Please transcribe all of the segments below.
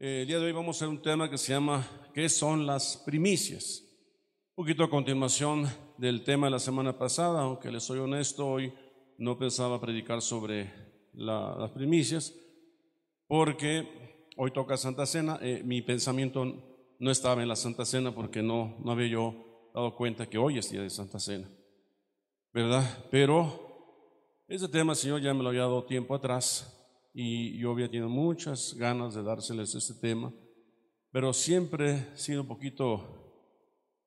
Eh, el día de hoy vamos a hacer un tema que se llama ¿Qué son las primicias? Un poquito a continuación del tema de la semana pasada, aunque les soy honesto, hoy no pensaba predicar sobre las primicias, porque hoy toca Santa Cena. Eh, mi pensamiento no estaba en la Santa Cena porque no, no había yo dado cuenta que hoy es día de Santa Cena, ¿verdad? Pero ese tema Señor ya me lo había dado tiempo atrás y yo había tenido muchas ganas de dárseles este tema, pero siempre he sido un poquito,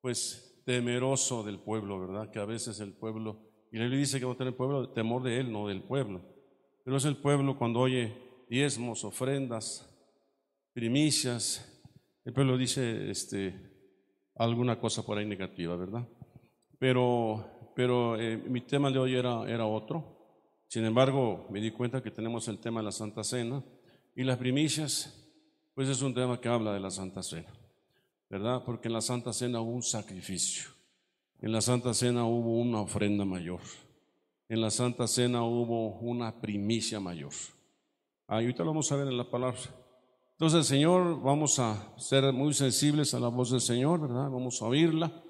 pues, temeroso del pueblo, ¿verdad? Que a veces el pueblo, y la Biblia dice que no tener pueblo, temor de él, no del pueblo, pero es el pueblo cuando oye diezmos, ofrendas, primicias, el pueblo dice este, alguna cosa por ahí negativa, ¿verdad? Pero, pero eh, mi tema de hoy era, era otro. Sin embargo, me di cuenta que tenemos el tema de la Santa Cena y las primicias, pues es un tema que habla de la Santa Cena, ¿verdad? Porque en la Santa Cena hubo un sacrificio, en la Santa Cena hubo una ofrenda mayor, en la Santa Cena hubo una primicia mayor. Ah, ahorita lo vamos a ver en la palabra. Entonces, Señor, vamos a ser muy sensibles a la voz del Señor, ¿verdad? Vamos a oírla.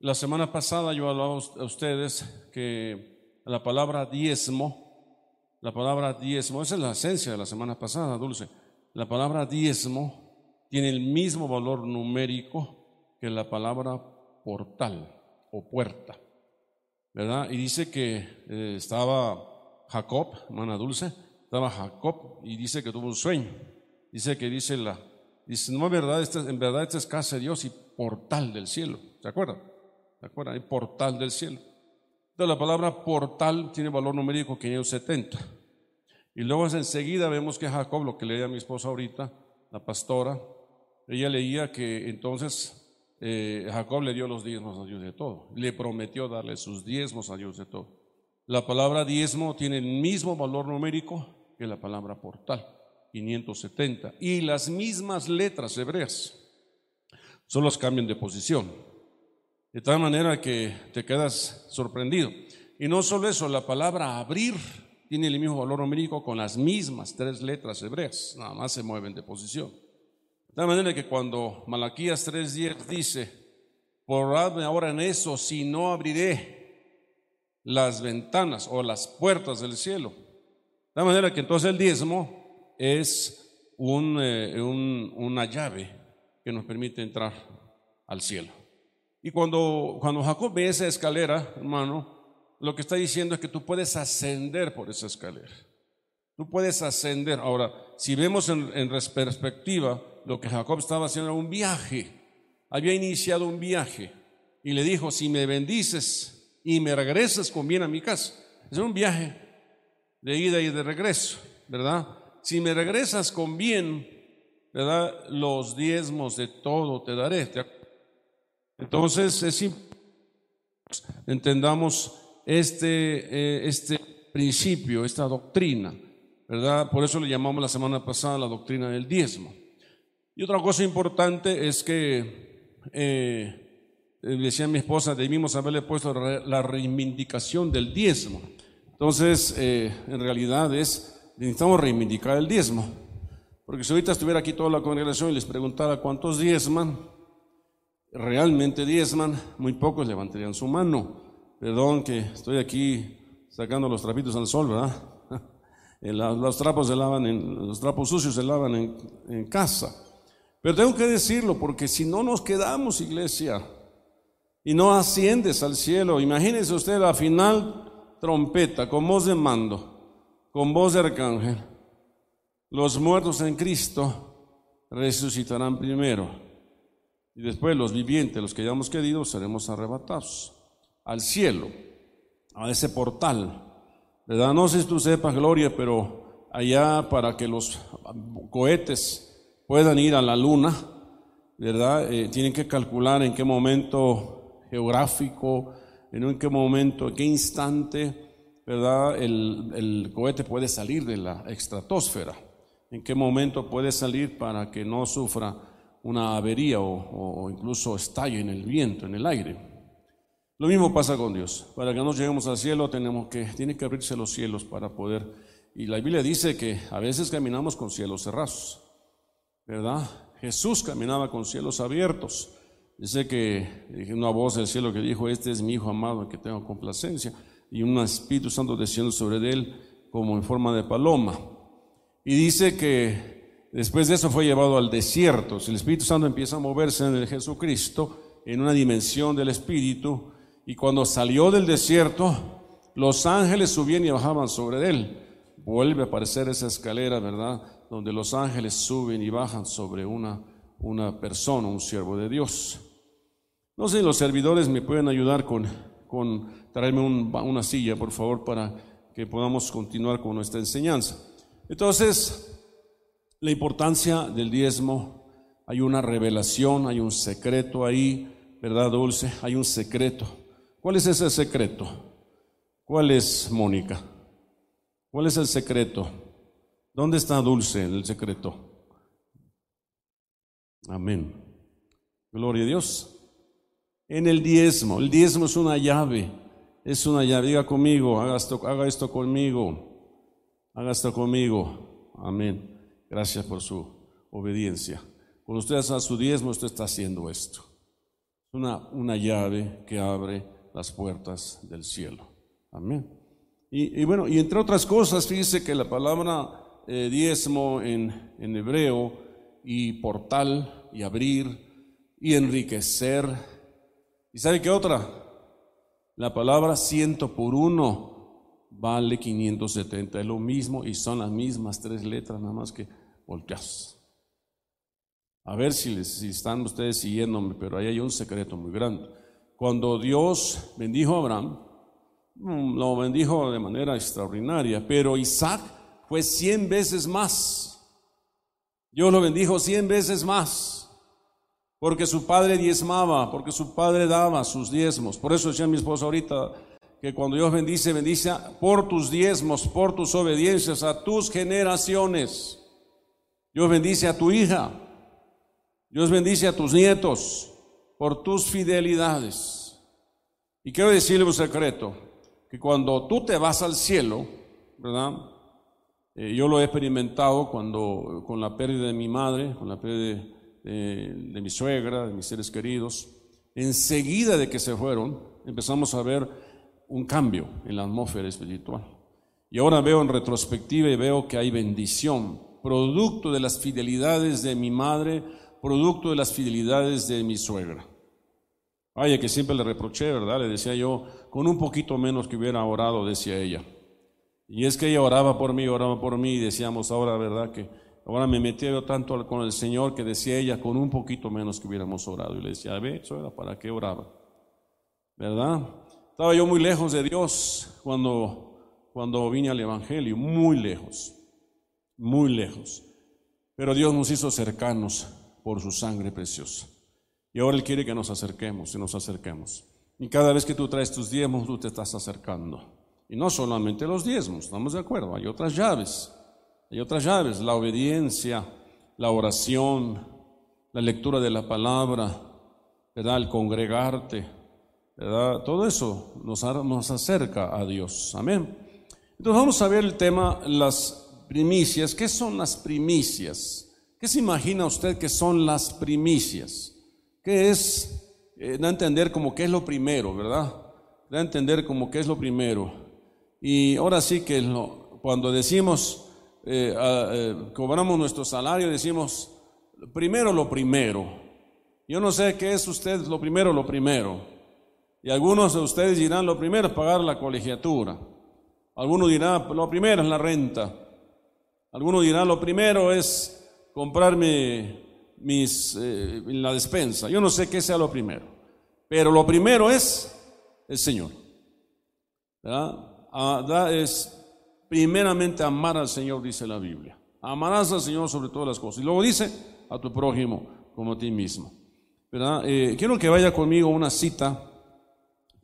La semana pasada yo hablaba a ustedes que la palabra diezmo, la palabra diezmo, esa es la esencia de la semana pasada, Dulce. La palabra diezmo tiene el mismo valor numérico que la palabra portal o puerta, ¿verdad? Y dice que eh, estaba Jacob, hermana Dulce, estaba Jacob y dice que tuvo un sueño. Dice que dice la, dice, no, verdad, esta, en verdad esta es casa de Dios y portal del cielo. ¿Se acuerdan? ¿Se acuerdan? Hay portal del cielo. Entonces la palabra portal tiene valor numérico 570. Y luego enseguida vemos que Jacob, lo que leía mi esposa ahorita, la pastora, ella leía que entonces eh, Jacob le dio los diezmos a Dios de todo. Le prometió darle sus diezmos a Dios de todo. La palabra diezmo tiene el mismo valor numérico que la palabra portal, 570. Y las mismas letras hebreas, solo cambian de posición. De tal manera que te quedas sorprendido. Y no solo eso, la palabra abrir tiene el mismo valor numérico con las mismas tres letras hebreas, nada más se mueven de posición. De tal manera que cuando Malaquías 3.10 dice, porradme ahora en eso, si no abriré las ventanas o las puertas del cielo. De tal manera que entonces el diezmo es eh, una llave que nos permite entrar al cielo. Y cuando, cuando Jacob ve esa escalera, hermano, lo que está diciendo es que tú puedes ascender por esa escalera. Tú puedes ascender. Ahora, si vemos en, en perspectiva, lo que Jacob estaba haciendo era un viaje. Había iniciado un viaje y le dijo, si me bendices y me regresas con bien a mi casa. Es un viaje de ida y de regreso, ¿verdad? Si me regresas con bien, ¿verdad? Los diezmos de todo te daré. Entonces, es entendamos este, eh, este principio, esta doctrina, ¿verdad? Por eso le llamamos la semana pasada la doctrina del diezmo. Y otra cosa importante es que, eh, decía mi esposa, debimos haberle puesto la reivindicación del diezmo. Entonces, eh, en realidad es, necesitamos reivindicar el diezmo. Porque si ahorita estuviera aquí toda la congregación y les preguntara cuántos diezman, realmente diezman, muy pocos levantarían su mano. Perdón que estoy aquí sacando los trapitos al sol, ¿verdad? Los trapos se lavan los trapos sucios se lavan en, en casa. Pero tengo que decirlo porque si no nos quedamos, iglesia, y no asciendes al cielo, imagínese usted la final trompeta con voz de mando, con voz de arcángel. Los muertos en Cristo resucitarán primero. Y después los vivientes, los que hayamos querido, seremos arrebatados al cielo, a ese portal. ¿Verdad? No sé si tú sepas, Gloria, pero allá para que los cohetes puedan ir a la luna, ¿verdad? Eh, tienen que calcular en qué momento geográfico, en qué momento, en qué instante, ¿verdad? El, el cohete puede salir de la estratosfera, en qué momento puede salir para que no sufra una avería o, incluso estalle en el viento, en el aire. Lo mismo pasa con Dios. Para que nos lleguemos al cielo tenemos que, tiene que abrirse los cielos para poder. Y la Biblia dice que a veces caminamos con cielos cerrados. ¿verdad? Jesús caminaba con cielos abiertos. Dice que una voz del cielo que dijo, este es mi Hijo amado en que tengo complacencia, y un Espíritu Santo desciende sobre él como en forma de paloma. Y dice que después de eso fue llevado al desierto. Si el Espíritu Santo empieza a moverse en el Jesucristo, en una dimensión del Espíritu, y cuando salió del desierto, los ángeles subían y bajaban sobre él. Vuelve a aparecer esa escalera, ¿verdad? Donde los ángeles suben y bajan sobre una, una persona, un siervo de Dios. No sé, los servidores me pueden ayudar con, con traerme una silla, por favor, para que podamos continuar con nuestra enseñanza. Entonces, la importancia del diezmo, hay una revelación, hay un secreto ahí, ¿verdad, Dulce? Hay un secreto. ¿Cuál es ese secreto? ¿Cuál es, Mónica? ¿Cuál es el secreto? ¿Dónde está Dulce el secreto? Amén. Gloria a Dios en el diezmo. El diezmo es una llave, es una llave. Diga conmigo, haga esto, haga esto conmigo, haga esto conmigo. Amén. Gracias por su obediencia. Cuando usted hace su diezmo, usted está haciendo esto. Es una, una llave que abre las puertas del cielo. Amén. Y, bueno, y entre otras cosas, fíjese que la palabra eh, diezmo en, en hebreo y portal y abrir y enriquecer ¿Y sabe qué otra? La palabra ciento por uno vale 570, es lo mismo y son las mismas tres letras, nada más que volteas. A ver si, les, están ustedes siguiéndome, pero ahí hay un secreto muy grande. Cuando Dios bendijo a Abraham, mm, lo bendijo de manera extraordinaria, pero Isaac fue cien veces más. Dios lo bendijo cien veces más porque su padre diezmaba, porque su padre daba sus diezmos. Por eso decía mi esposa ahorita que cuando Dios bendice, bendice por tus diezmos, por tus obediencias a tus generaciones. Dios bendice a tu hija, Dios bendice a tus nietos por tus fidelidades. Y quiero decirle un secreto, que cuando tú te vas al cielo, ¿verdad? Eh, yo lo he experimentado cuando con la pérdida de mi madre, con la pérdida de de, mi suegra, de mis seres queridos, enseguida de que se fueron, empezamos a ver un cambio en la atmósfera espiritual. Y ahora veo en retrospectiva y veo que hay bendición, producto de las fidelidades de mi madre, producto de las fidelidades de mi suegra. Vaya que siempre le reproché, ¿verdad? Le decía yo, con un poquito menos que hubiera orado, decía ella. Y es que ella oraba por mí, oraba por mí, y decíamos ahora, ¿verdad? Que Ahora me metí yo tanto con el Señor que decía ella, con un poquito menos que hubiéramos orado. Y le decía, era para qué oraba. ¿Verdad? Estaba yo muy lejos de Dios cuando, cuando vine al Evangelio, muy lejos, muy lejos. Pero Dios nos hizo cercanos por su sangre preciosa. Y ahora Él quiere que nos acerquemos y nos acerquemos. Y cada vez que tú traes tus diezmos, tú te estás acercando. Y no solamente los diezmos, estamos de acuerdo, hay otras llaves. Hay otras llaves, la obediencia, la oración, la lectura de la palabra, ¿verdad? el congregarte, todo eso nos, nos acerca a Dios. Amén. Entonces vamos a ver el tema, las primicias. ¿Qué son las primicias? ¿Qué se imagina usted que son las primicias? ¿Qué es? Eh, da a entender como que es lo primero, ¿verdad? Da a entender como que es lo primero. Y ahora sí que cuando decimos eh, eh, cobramos nuestro salario, decimos, primero lo primero. Yo no sé qué es usted lo primero, lo primero. Y algunos de ustedes dirán, lo primero es pagar la colegiatura. Algunos dirán, lo primero es la renta. Algunos dirán, lo primero es comprarme mis, eh, la despensa. Yo no sé qué sea lo primero. Pero lo primero es el Señor. ¿verdad? Es primeramente amar al Señor, dice la Biblia. Amarás al Señor sobre todas las cosas. Y luego dice, a tu prójimo como a ti mismo. Eh, quiero que vaya conmigo una cita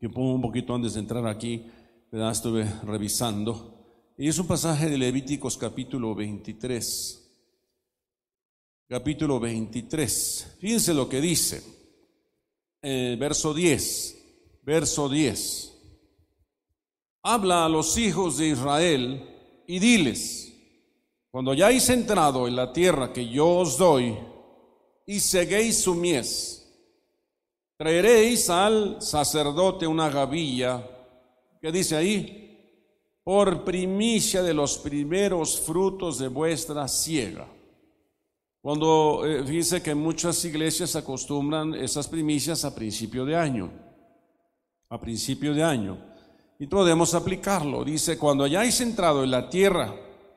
pongo un poquito antes de entrar aquí. Estuve revisando. Y es un pasaje de Levíticos capítulo 23. Capítulo 23. Fíjense lo que dice. Eh, verso 10. Verso 10 habla a los hijos de Israel y diles, cuando hayáis entrado en la tierra que yo os doy y seguéis su mies, traeréis al sacerdote una gavilla, ¿qué dice ahí? Por primicia de los primeros frutos de vuestra siega. Cuando eh, dice que muchas iglesias acostumbran esas primicias a principio de año, a principio de año. Y podemos aplicarlo. Dice, cuando hayáis entrado en la tierra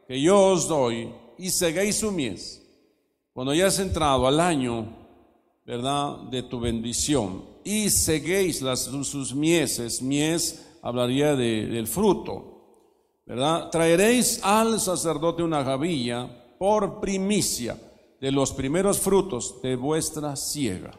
que yo os doy y seguéis su mies, cuando hayáis entrado al año, ¿verdad?, de tu bendición y seguéis las, sus mieses, mies hablaría del fruto, ¿verdad? Traeréis al sacerdote una gavilla por primicia de los primeros frutos de vuestra siega.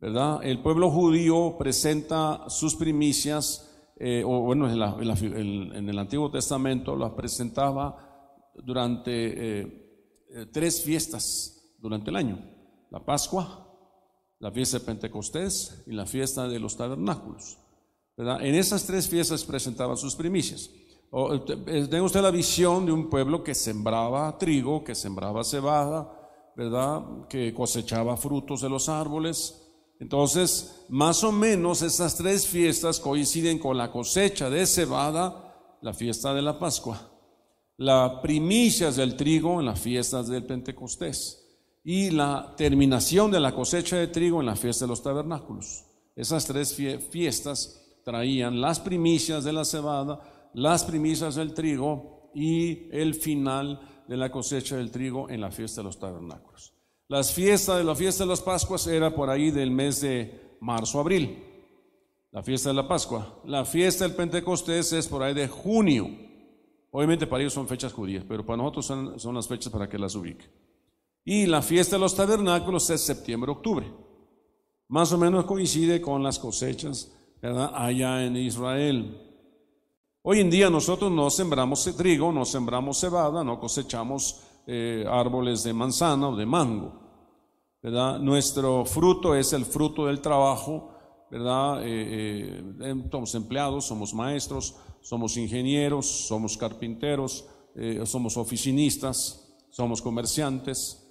¿Verdad? El pueblo judío presenta sus primicias, eh, o bueno, en, el Antiguo Testamento las presentaba durante eh, eh, tres fiestas durante el año. La Pascua, la fiesta de Pentecostés y la fiesta de los tabernáculos. En esas tres fiestas presentaban sus primicias. Eh, tenga usted la visión de un pueblo que sembraba trigo, que sembraba cebada, ¿verdad? Que cosechaba frutos de los árboles. Entonces, más o menos esas tres fiestas coinciden con la cosecha de cebada, la fiesta de la Pascua, las primicias del trigo en las fiestas del Pentecostés y la terminación de la cosecha de trigo en la fiesta de los tabernáculos. Esas tres fiestas traían las primicias de la cebada, las primicias del trigo y el final de la cosecha del trigo en la fiesta de los tabernáculos. Las fiestas de la fiesta de las Pascuas era por ahí del mes de marzo, abril. La fiesta de la Pascua. La fiesta del Pentecostés es por ahí de junio. Obviamente para ellos son fechas judías, pero para nosotros son, las fechas para que las ubique. Y la fiesta de los tabernáculos es septiembre, octubre. Más o menos coincide con las cosechas allá en Israel. Hoy en día nosotros no sembramos trigo, no sembramos cebada, no cosechamos eh, árboles de manzana o de mango. ¿verdad? Nuestro fruto es el fruto del trabajo, ¿verdad? Eh, eh, somos empleados, somos maestros, somos ingenieros, somos carpinteros, somos oficinistas, somos comerciantes.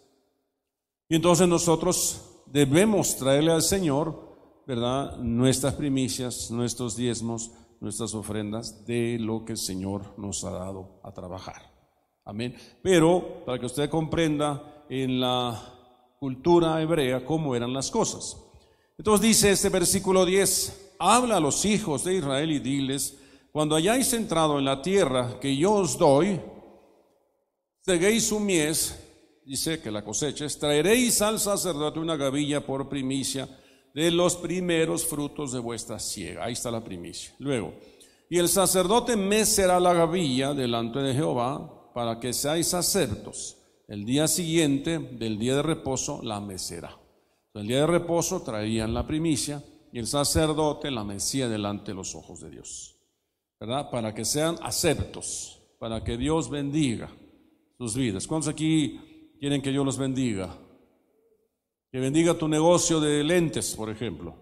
Y entonces nosotros debemos traerle al Señor, ¿verdad? Nuestras primicias, nuestros diezmos, nuestras ofrendas de lo que el Señor nos ha dado a trabajar. Amén. Pero para que usted comprenda en la cultura hebrea cómo eran las cosas. Entonces dice este versículo 10, habla a los hijos de Israel y diles, cuando hayáis entrado en la tierra que yo os doy, seguéis su mies, dice que la cosecha, traeréis al sacerdote una gavilla por primicia de los primeros frutos de vuestra siega. Ahí está la primicia. Luego, y el sacerdote mecerá la gavilla delante de Jehová para que seáis acertos. El día siguiente del día de reposo la mecerá. El día de reposo traían la primicia y el sacerdote la mecía delante de los ojos de Dios. ¿Verdad? Para que sean aceptos, para que Dios bendiga sus vidas. ¿Cuántos aquí quieren que Dios los bendiga? Que bendiga tu negocio de lentes, por ejemplo.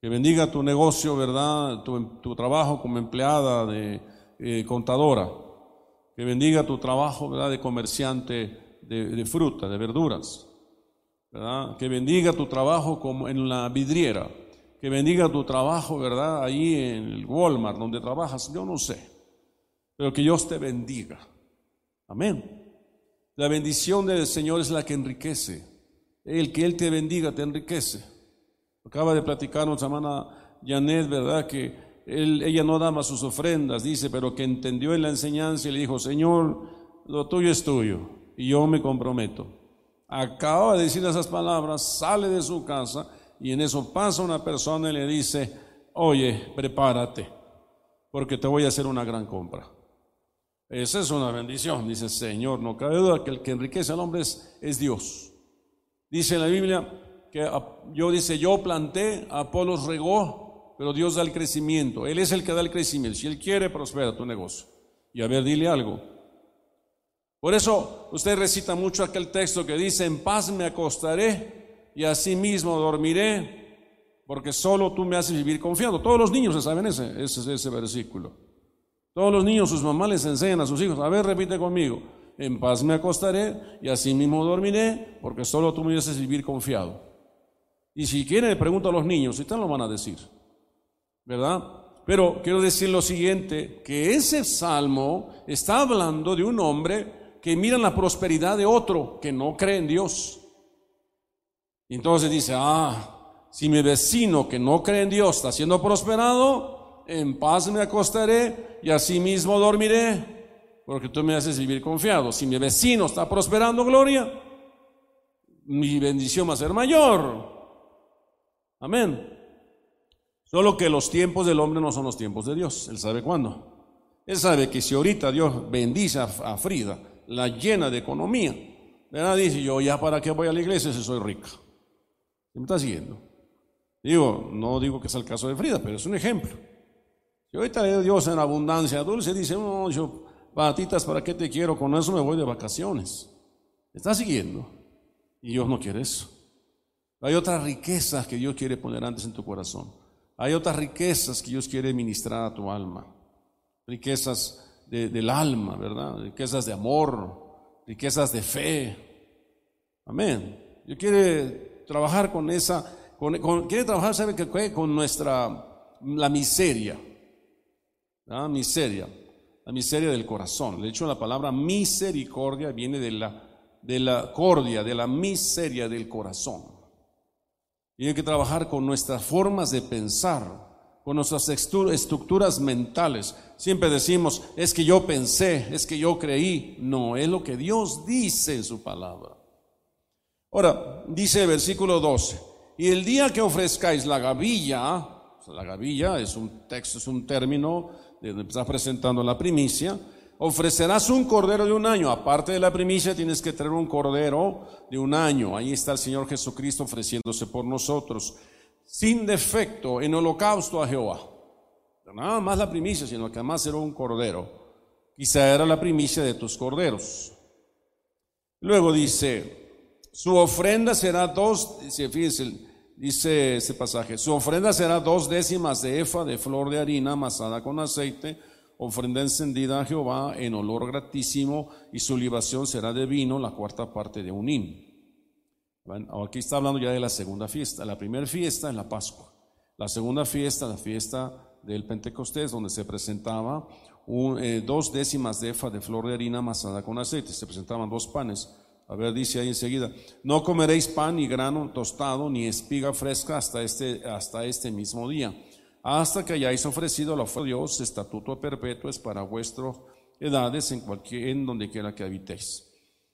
Que bendiga tu negocio, ¿verdad? Tu, trabajo como empleada de eh, contadora. Que bendiga tu trabajo, ¿verdad? De comerciante de, fruta, de verduras. ¿verdad? Que bendiga tu trabajo como en la vidriera. Que bendiga tu trabajo, ¿verdad? Ahí en el Walmart, donde trabajas. Yo no sé. Pero que Dios te bendiga. Amén. La bendición del Señor es la que enriquece. El que Él te bendiga te enriquece. Acaba de platicarnos hermana Janet, ¿verdad? Que ella no da más sus ofrendas, dice, pero que entendió en la enseñanza y le dijo, Señor, lo tuyo es tuyo y yo me comprometo. Acaba de decir esas palabras, sale de su casa y en eso pasa una persona y le dice, oye, prepárate, porque te voy a hacer una gran compra. Esa es una bendición, dice Señor, no cabe duda que el que enriquece al hombre es Dios. Dice la Biblia que yo dice, yo planté, Apolos regó, pero Dios da el crecimiento. Él es el que da el crecimiento. Si Él quiere, prospera tu negocio. Y a ver, dile algo. Por eso usted recita mucho aquel texto que dice, en paz me acostaré y así mismo dormiré, porque solo tú me haces vivir confiando. Todos los niños saben ese, ese, ese versículo. Todos los niños, sus mamás les enseñan a sus hijos, a ver, repite conmigo, en paz me acostaré y así mismo dormiré, porque solo tú me haces vivir confiado. Y si quieren, le pregunto a los niños, si están lo van a decir, ¿verdad? Pero quiero decir lo siguiente, que ese salmo está hablando de un hombre que mira la prosperidad de otro que no cree en Dios. Entonces dice, ah, si mi vecino que no cree en Dios está siendo prosperado, en paz me acostaré y así mismo dormiré, porque tú me haces vivir confiado. Si mi vecino está prosperando, gloria, mi bendición va a ser mayor. Amén. Solo que los tiempos del hombre no son los tiempos de Dios. Él sabe cuándo. Él sabe que si ahorita Dios bendice a Frida, la llena de economía, ¿verdad? Dice, yo ya para qué voy a la iglesia si soy rica. ¿Me está siguiendo? Digo, no digo que sea el caso de Frida, pero es un ejemplo. Si ahorita Dios en abundancia dulce, dice, no, yo, patitas, ¿para qué te quiero? Con eso me voy de vacaciones. ¿Me está siguiendo? Y Dios no quiere eso. Hay otras riquezas que Dios quiere poner antes en tu corazón. Hay otras riquezas que Dios quiere ministrar a tu alma. Riquezas del alma, ¿verdad? Riquezas de amor, riquezas de fe. Amén. Dios quiere trabajar con esa, quiere trabajar, ¿sabe qué? Con nuestra, la miseria. ¿Ah? Miseria. La miseria del corazón. De hecho, la palabra misericordia viene de la, de la cordia, de la miseria del corazón. Y hay que trabajar con nuestras formas de pensar, con nuestras estructuras mentales. Siempre decimos, es que yo pensé, es que yo creí. No, es lo que Dios dice en su palabra. Ahora, dice el versículo 12, y el día que ofrezcáis la gavilla, la gavilla es un texto, es un término de donde está presentando la primicia, ofrecerás un cordero de un año. Aparte de la primicia, tienes que traer un cordero de un año. Ahí está el Señor Jesucristo ofreciéndose por nosotros, sin defecto, en holocausto a Jehová. Nada más la primicia, sino que además era un cordero. Quizá era la primicia de tus corderos. Luego dice, su ofrenda será dos, fíjense, dice ese pasaje, su ofrenda será dos décimas de efa de flor de harina amasada con aceite ofrenda encendida a Jehová en olor gratísimo y su libación será de vino, la cuarta parte de un hin. Aquí está hablando ya de la segunda fiesta. La primera fiesta es la Pascua. La segunda fiesta, la fiesta del Pentecostés, donde se presentaba eh, dos décimas de efa de flor de harina amasada con aceite. Se presentaban dos panes. A ver, dice ahí enseguida, no comeréis pan ni grano tostado ni espiga fresca hasta este, hasta este mismo día hasta que hayáis ofrecido la ofrenda de Dios, estatuto perpetuo es para vuestras edades en cualquier, en donde quiera que habitéis.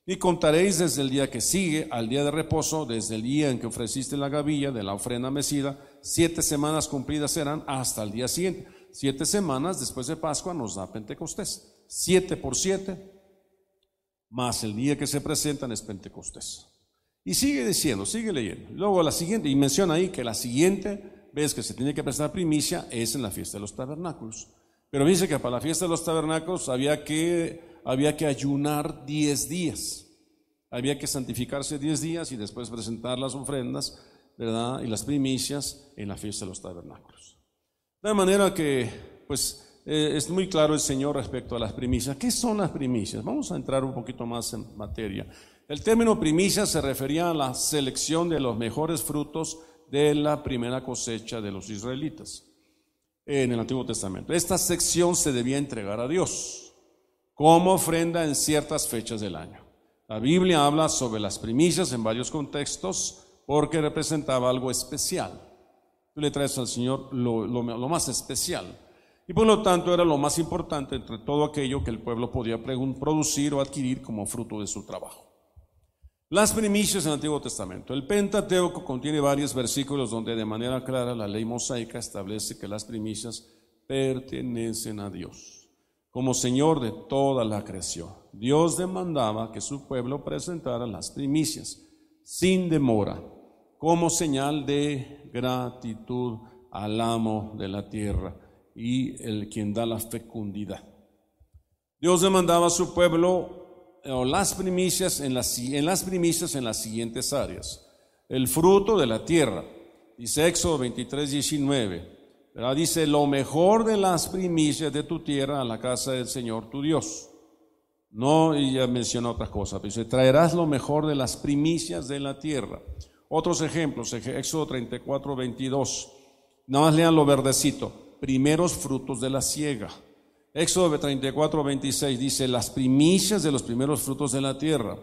Y contaréis desde el día que sigue al día de reposo, desde el día en que ofreciste la gavilla de la ofrenda mecida, siete semanas cumplidas serán hasta el día siguiente. Siete semanas después de Pascua nos da Pentecostés. Siete por siete, más el día que se presentan es Pentecostés. Y sigue diciendo, sigue leyendo. Luego la siguiente, y menciona ahí que la siguiente ves que se tiene que prestar primicia es en la fiesta de los tabernáculos. Pero dice que para la fiesta de los tabernáculos había que, había que ayunar 10 días. Había que santificarse 10 días y después presentar las ofrendas, ¿verdad? Y las primicias en la fiesta de los tabernáculos. De manera que, pues, eh, es muy claro el Señor respecto a las primicias. ¿Qué son las primicias? Vamos a entrar un poquito más en materia. El término primicia se refería a la selección de los mejores frutos de la primera cosecha de los israelitas en el Antiguo Testamento. Esta sección se debía entregar a Dios como ofrenda en ciertas fechas del año. La Biblia habla sobre las primicias en varios contextos porque representaba algo especial. Tú le traes al Señor lo, lo más especial. Y por lo tanto era lo más importante entre todo aquello que el pueblo podía producir o adquirir como fruto de su trabajo. Las primicias en el Antiguo Testamento. El Pentateuco contiene varios versículos donde de manera clara la ley mosaica establece que las primicias pertenecen a Dios, como Señor de toda la creación. Dios demandaba que su pueblo presentara las primicias sin demora, como señal de gratitud al amo de la tierra y el quien da la fecundidad. Dios demandaba a su pueblo las primicias en las, primicias en las siguientes áreas. El fruto de la tierra, dice Éxodo 23, 19. Dice, lo mejor de las primicias de tu tierra a la casa del Señor tu Dios. No, y ya menciona otras cosas, dice, traerás lo mejor de las primicias de la tierra. Otros ejemplos, Éxodo 34, 22. Nada más lean lo verdecito. Primeros frutos de la siega. Éxodo 34, 26 dice, las primicias de los primeros frutos de la tierra.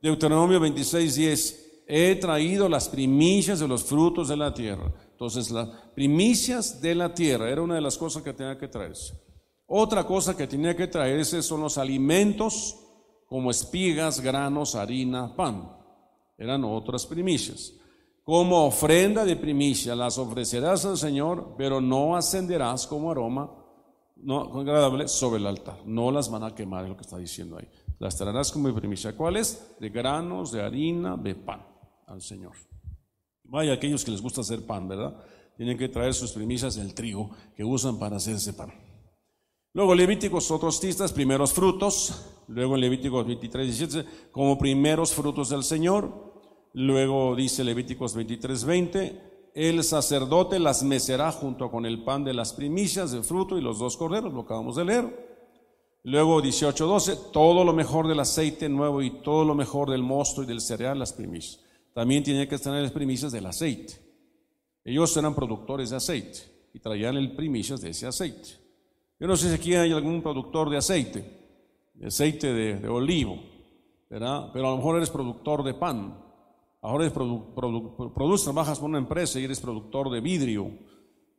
Deuteronomio 26, 10, he traído las primicias de los frutos de la tierra. Entonces, las primicias de la tierra era una de las cosas que tenía que traerse. Otra cosa que tenía que traerse son los alimentos como espigas, granos, harina, pan. Eran otras primicias. Como ofrenda de primicia las ofrecerás al Señor, pero no ascenderás como aroma no agradable sobre el altar. No las van a quemar, es lo que está diciendo ahí. Las traerás como primicia. ¿Cuáles? De granos, de harina, de pan al Señor. Vaya, aquellos que les gusta hacer pan, ¿verdad? Tienen que traer sus primicias del trigo que usan para hacer ese pan. Luego Levíticos, otros tistas, primeros frutos. Luego en Levíticos 23, 17, como primeros frutos del Señor. Luego dice Levíticos 23, 20, el sacerdote las mecerá junto con el pan de las primicias del fruto y los dos corderos, lo acabamos de leer. Luego 18, 12, todo lo mejor del aceite nuevo y todo lo mejor del mosto y del cereal, las primicias. También tiene que tener las primicias del aceite. Ellos eran productores de aceite y traían el primicias de ese aceite. Yo no sé si aquí hay algún productor de aceite, de aceite de, de olivo, ¿verdad? Pero a lo mejor eres productor de pan, Ahora eres produces, trabajas por una empresa y eres productor de vidrio,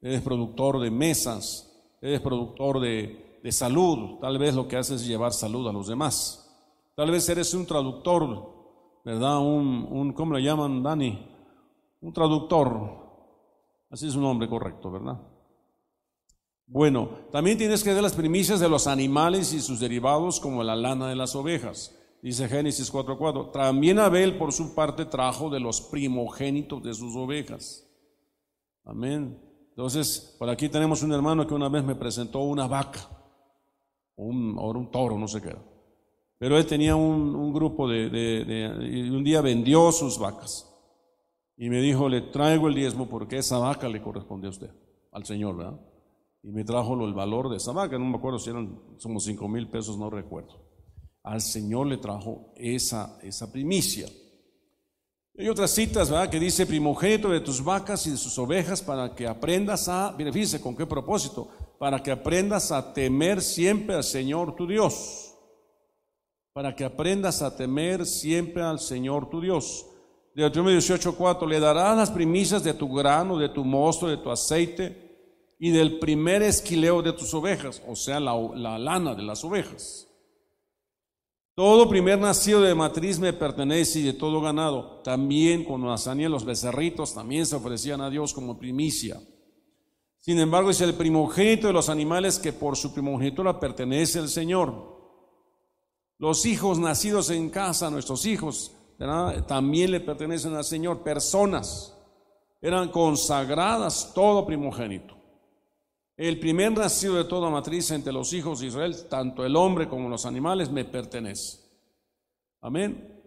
eres productor de mesas, eres productor de, salud. Tal vez lo que haces es llevar salud a los demás. Tal vez eres un traductor, ¿verdad? Un, un ¿cómo le llaman, Dani? Un traductor. Así es un nombre correcto, ¿verdad? Bueno, también tienes que dar las primicias de los animales y sus derivados como la lana de las ovejas. Dice Génesis 4:4. También Abel por su parte trajo de los primogénitos de sus ovejas. Amén. Entonces, por aquí tenemos un hermano que una vez me presentó una vaca, o un, un toro, no sé qué. Pero él tenía un, grupo de, de, y un día vendió sus vacas. Y me dijo, le traigo el diezmo porque esa vaca le corresponde a usted, al Señor, ¿verdad? Y me trajo el valor de esa vaca, no me acuerdo si eran, somos cinco mil pesos, no recuerdo al Señor le trajo esa, esa primicia. Hay otras citas, ¿verdad? Que dice primogénito de tus vacas y de sus ovejas para que aprendas a, mire, fíjese con qué propósito, para que aprendas a temer siempre al Señor tu Dios. Para que aprendas a temer siempre al Señor tu Dios. Deuteronomio 18:4, le darás las primicias de tu grano, de tu mosto, de tu aceite y del primer esquileo de tus ovejas, o sea, la, la lana de las ovejas. Todo primer nacido de matriz me pertenece y de todo ganado. También cuando nacían los becerritos, también se ofrecían a Dios como primicia. Sin embargo, es el primogénito de los animales que por su primogenitura pertenece al Señor. Los hijos nacidos en casa, nuestros hijos, también le pertenecen al Señor. Personas eran consagradas todo primogénito. El primer nacido de toda matriz entre los hijos de Israel, tanto el hombre como los animales, me pertenece. Amén.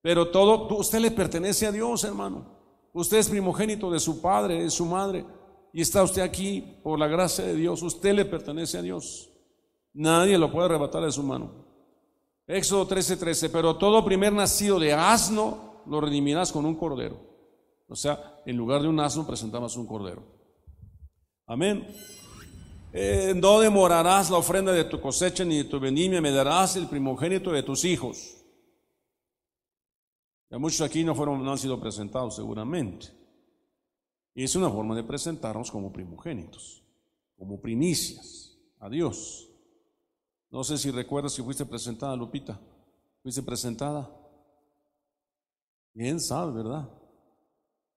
Pero todo, usted le pertenece a Dios, hermano. Usted es primogénito de su padre, de su madre, y está usted aquí por la gracia de Dios. Usted le pertenece a Dios. Nadie lo puede arrebatar de su mano. Éxodo 13:13, 13, pero todo primer nacido de asno lo redimirás con un cordero. O sea, en lugar de un asno presentabas un cordero. Amén. Eh, no demorarás la ofrenda de tu cosecha ni de tu vendimia, me darás el primogénito de tus hijos. Ya muchos aquí no, fueron, no han sido presentados seguramente. Y es una forma de presentarnos como primogénitos, como primicias a Dios. No sé si recuerdas si fuiste presentada, Lupita. ¿Fuiste presentada? Bien sabe, ¿verdad?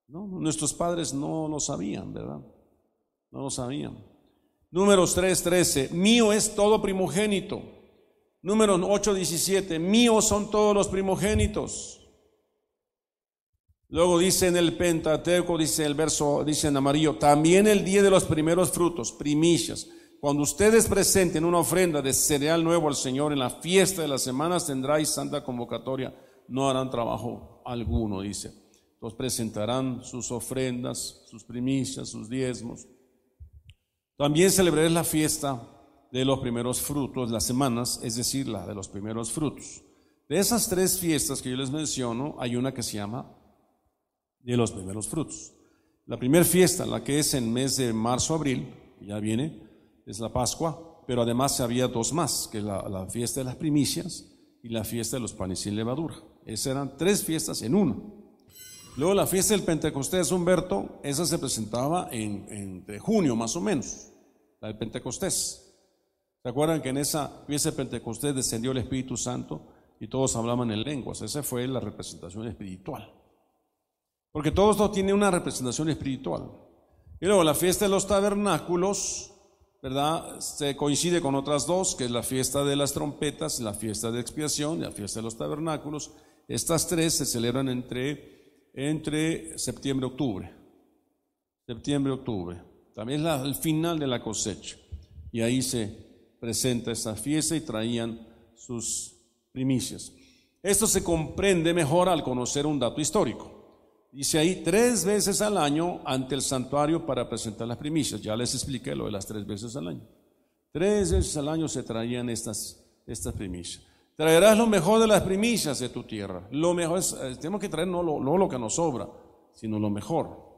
No, nuestros padres no lo sabían, ¿verdad? No lo sabían. Números 3:13, mío es todo primogénito. Números 8:17, míos son todos los primogénitos. Luego dice en el Pentateuco, dice el verso, dice en amarillo, también el día de los primeros frutos, primicias. Cuando ustedes presenten una ofrenda de cereal nuevo al Señor en la fiesta de las semanas, tendráis santa convocatoria. No harán trabajo alguno, dice. Entonces presentarán sus ofrendas, sus primicias, sus diezmos También celebraré la fiesta de los primeros frutos, las semanas, es decir, la de los primeros frutos. De esas tres fiestas que yo les menciono, hay una que se llama de los primeros frutos. La primera fiesta, la que es en mes de marzo-abril, ya viene, es la Pascua, pero además había dos más, que la, fiesta de las primicias y la fiesta de los panes sin levadura. Esas eran tres fiestas en una. Luego la fiesta del Pentecostés, Humberto, esa se presentaba en, entre junio más o menos, la del Pentecostés. ¿Se acuerdan que en esa fiesta del Pentecostés descendió el Espíritu Santo y todos hablaban en lenguas? Esa fue la representación espiritual. Porque todo esto tiene una representación espiritual. Y luego la fiesta de los tabernáculos, ¿verdad? Se coincide con otras dos, que es la fiesta de las trompetas, la fiesta de expiación y la fiesta de los tabernáculos. Estas tres se celebran entre, entre septiembre y octubre. Septiembre y octubre. También es el final de la cosecha. Y ahí se presenta esta fiesta y traían sus primicias. Esto se comprende mejor al conocer un dato histórico. Dice ahí tres veces al año ante el santuario para presentar las primicias. Ya les expliqué lo de las tres veces al año. Tres veces al año se traían estas, estas primicias. Traerás lo mejor de las primicias de tu tierra. Lo mejor es, eh, tenemos que traer no lo, no lo que nos sobra, sino lo mejor.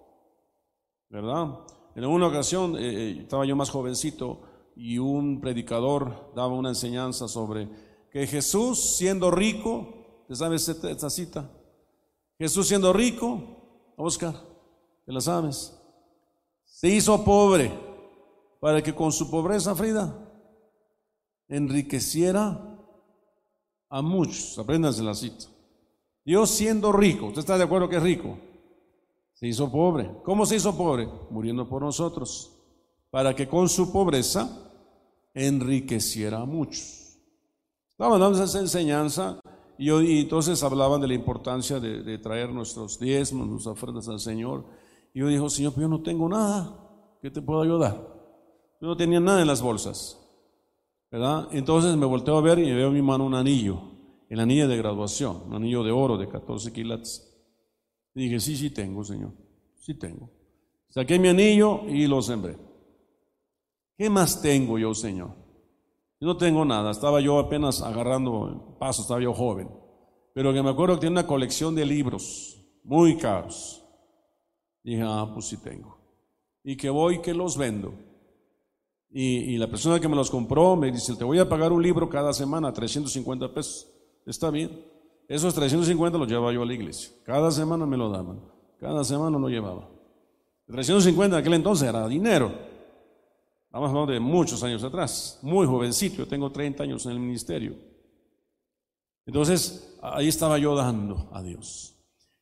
¿Verdad? En una ocasión, eh, eh, estaba yo más jovencito y un predicador daba una enseñanza sobre que Jesús, siendo rico, ¿te sabes esta cita? Jesús siendo rico, Oscar, te la sabes, se hizo pobre para que con su pobreza, Frida, enriqueciera a muchos. Apréndanse la cita. Dios siendo rico, ¿usted está de acuerdo que es rico? Se hizo pobre. ¿Cómo se hizo pobre? Muriendo por nosotros, para que con su pobreza enriqueciera a muchos. Estamos dando esa enseñanza y, entonces hablaban de la importancia de, traer nuestros diezmos, nuestras ofrendas al Señor. Y yo dije, Señor, pero yo no tengo nada, ¿qué te puedo ayudar? Yo no tenía nada en las bolsas. Entonces me volteo a ver y veo en mi mano un anillo, el anillo de graduación, un anillo de oro de 14 quilates. Y dije, sí, sí tengo, Señor, sí tengo. Saqué mi anillo y lo sembré. ¿Qué más tengo yo, Señor? Yo no tengo nada, estaba yo apenas agarrando paso, estaba yo joven. Pero que me acuerdo que tiene una colección de libros muy caros. Dije, ah, pues sí tengo. Y que voy que los vendo. Y, la persona que me los compró me dice, te voy a pagar un libro cada semana, 350 pesos. Está bien. Esos 350 los llevaba yo a la iglesia. Cada semana me lo daban. Cada semana lo llevaba. 350 en aquel entonces era dinero. Estamos hablando de muchos años atrás, muy jovencito, yo tengo 30 años en el ministerio. Entonces, ahí estaba yo dando a Dios.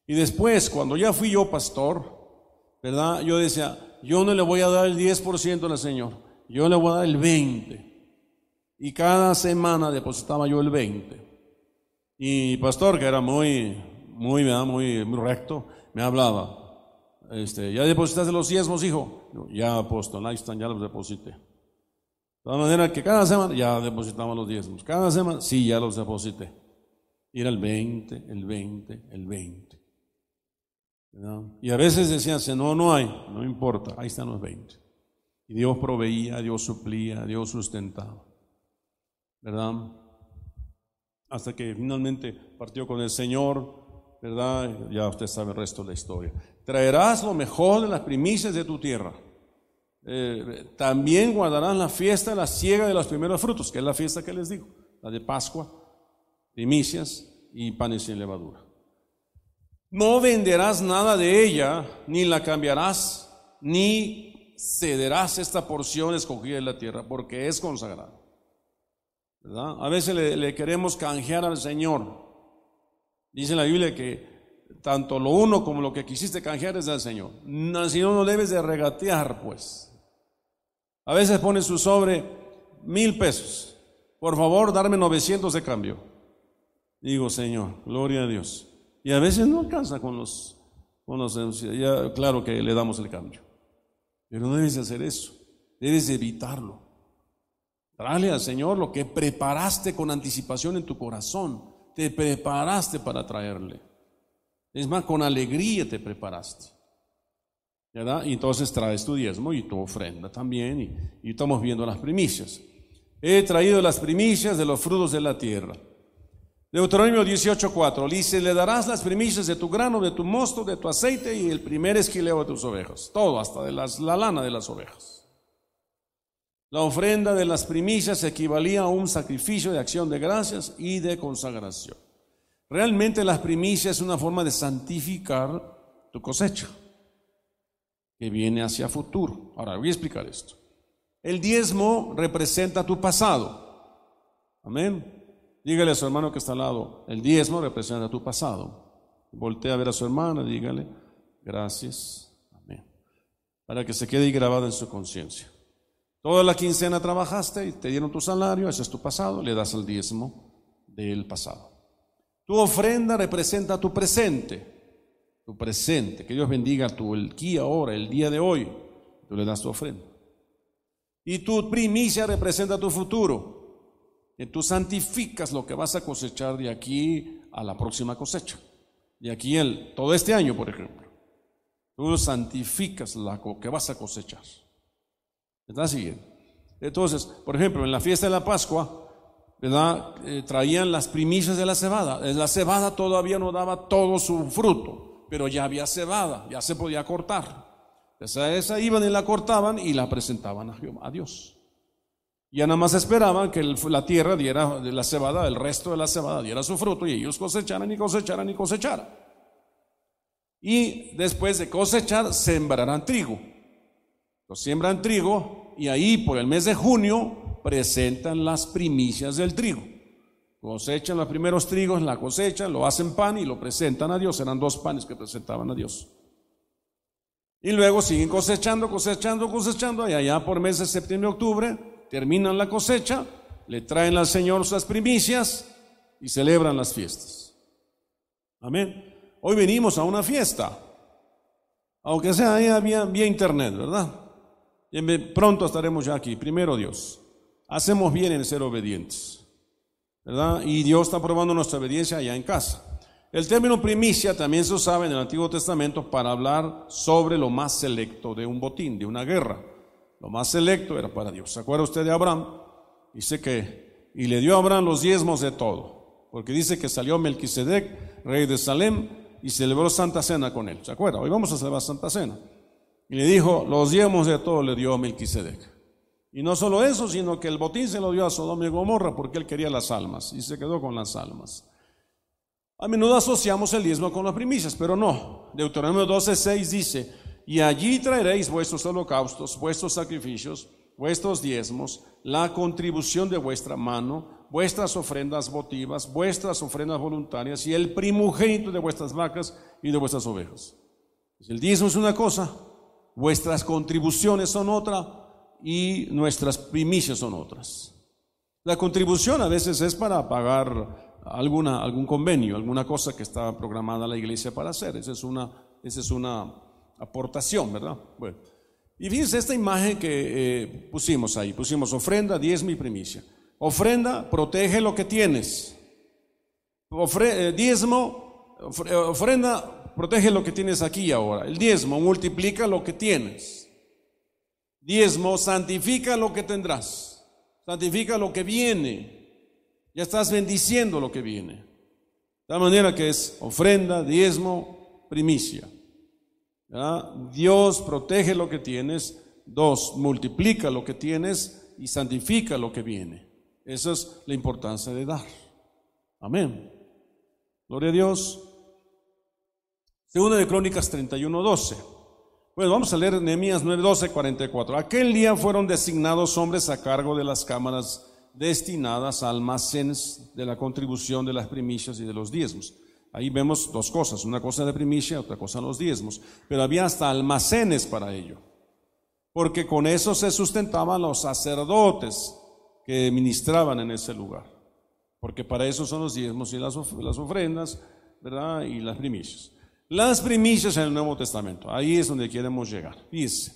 Y después, cuando ya fui yo pastor, ¿verdad? Yo decía, yo no le voy a dar el 10% al Señor, yo le voy a dar el 20%. Y cada semana depositaba yo el 20%. Y pastor, que era muy, muy, muy, muy recto, me hablaba, este, ¿ya depositaste los diezmos, hijo? ya, apóstol, ahí están, ya los deposité. De todas maneras que cada semana ya depositamos los diezmos. Cada semana, sí, ya los deposité. Y era el 20, el 20, el 20. Y a veces decían, no, no hay, no importa, ahí están los 20. Y Dios proveía, Dios suplía, Dios sustentaba. ¿Verdad? Hasta que finalmente partió con el Señor, ¿verdad? Ya usted sabe el resto de la historia traerás lo mejor de las primicias de tu tierra. Eh, también guardarás la fiesta de la siega de los primeros frutos, que es la fiesta que les digo, la de Pascua, primicias y panes sin levadura. No venderás nada de ella, ni la cambiarás, ni cederás esta porción escogida de la tierra, porque es consagrada. A veces le, queremos canjear al Señor. Dice la Biblia que tanto lo uno como lo que quisiste canjear es del Señor. Si no, no debes de regatear, pues. A veces pone su sobre mil pesos. Por favor, darme 900 de cambio. Digo, Señor, gloria a Dios. Y a veces no alcanza con los, con los ya, claro que le damos el cambio. Pero no debes de hacer eso. Debes de evitarlo. Dale al Señor lo que preparaste con anticipación en tu corazón. Te preparaste para traerle. Es más, con alegría te preparaste. ¿verdad? Y entonces traes tu diezmo y tu ofrenda también, y, estamos viendo las primicias. He traído las primicias de los frutos de la tierra. Deuteronomio 18:4 dice, le darás las primicias de tu grano, de tu mosto, de tu aceite y el primer esquileo de tus ovejas, todo hasta de la lana de las ovejas. La ofrenda de las primicias equivalía a un sacrificio de acción de gracias y de consagración. Realmente las primicias es una forma de santificar tu cosecha, que viene hacia futuro. Ahora voy a explicar esto. El diezmo representa tu pasado. Amén. Dígale a su hermano que está al lado, el diezmo representa tu pasado. Voltea a ver a su hermana, dígale, gracias, amén. Para que se quede grabado en su conciencia. Toda la quincena trabajaste y te dieron tu salario, ese es tu pasado, le das el diezmo del pasado. Tu ofrenda representa tu presente, tu presente. Que Dios bendiga tu el aquí ahora, el día de hoy. Tú le das tu ofrenda. Y tu primicia representa tu futuro que tú santificas lo que vas a cosechar de aquí a la próxima cosecha. De aquí el, todo este año, por ejemplo. Tú santificas lo que vas a cosechar. ¿Está siguiendo? Entonces, por ejemplo, en la fiesta de la Pascua, ¿verdad? Eh, traían las primicias de la cebada. La cebada todavía no daba todo su fruto, pero ya había cebada, ya se podía cortar. Esa, esa iban y la cortaban y la presentaban a, Dios. Ya nada más esperaban que la tierra diera la cebada, el resto de la cebada diera su fruto y ellos cosecharan y cosecharan y cosecharan. Y después de cosechar, sembrarán trigo. Siembran trigo y ahí por el mes de junio presentan las primicias del trigo. Cosechan los primeros trigos, la cosechan, lo hacen pan y lo presentan a Dios. Eran dos panes que presentaban a Dios. Y luego siguen cosechando, cosechando, cosechando, y allá por meses de septiembre, octubre, terminan la cosecha, le traen al Señor sus primicias y celebran las fiestas. Amén. Hoy venimos a una fiesta, aunque sea ahí vía, vía internet, ¿verdad? Pronto estaremos ya aquí, primero Dios. Hacemos bien en ser obedientes, ¿verdad? Y Dios está probando nuestra obediencia allá en casa. El término primicia también se usaba en el Antiguo Testamento para hablar sobre lo más selecto de un botín, de una guerra. Lo más selecto era para Dios. ¿Se acuerda usted de Abraham? Dice que, y le dio a Abraham los diezmos de todo, porque dice que salió Melquisedec, rey de Salem, y celebró Santa Cena con él. ¿Se acuerda? Hoy vamos a celebrar Santa Cena. Y le dijo, los diezmos de todo le dio a Melquisedec. Y no solo eso, sino que el botín se lo dio a Sodoma y Gomorra porque él quería las almas y se quedó con las almas. A menudo asociamos el diezmo con las primicias, pero no. Deuteronomio 12:6 dice, y allí traeréis vuestros holocaustos, vuestros sacrificios, vuestros diezmos, la contribución de vuestra mano, vuestras ofrendas votivas, vuestras ofrendas voluntarias y el primogénito de vuestras vacas y de vuestras ovejas. El diezmo es una cosa, vuestras contribuciones son otra y nuestras primicias son otras. La contribución a veces es para pagar alguna, algún convenio, alguna cosa que está programada la iglesia para hacer. Esa es una, esa es una aportación, ¿verdad? Bueno, y fíjense esta imagen que eh, pusimos ahí, pusimos ofrenda, diezmo y primicia. Ofrenda, protege lo que tienes. Eh, diezmo, ofrenda, protege lo que tienes aquí ahora. El diezmo multiplica lo que tienes. Diezmo santifica lo que tendrás. Santifica lo que viene. Ya estás bendiciendo lo que viene. De manera que es ofrenda, diezmo, primicia. Dios protege lo que tienes. Dos, multiplica lo que tienes y santifica lo que viene. Esa es la importancia de dar. Amén. Gloria a Dios. Segunda de Crónicas 31, 12. Bueno, vamos a leer Nehemías 9, 12, 44. Aquel día fueron designados hombres a cargo de las cámaras destinadas a almacenes de la contribución de las primicias y de los diezmos. Ahí vemos dos cosas, una cosa de primicia, otra cosa los diezmos, pero había hasta almacenes para ello, porque con eso se sustentaban los sacerdotes que ministraban en ese lugar, porque para eso son los diezmos y las, ofrendas, ¿verdad? Y las primicias. Las primicias en el Nuevo Testamento, ahí es donde queremos llegar. Dice,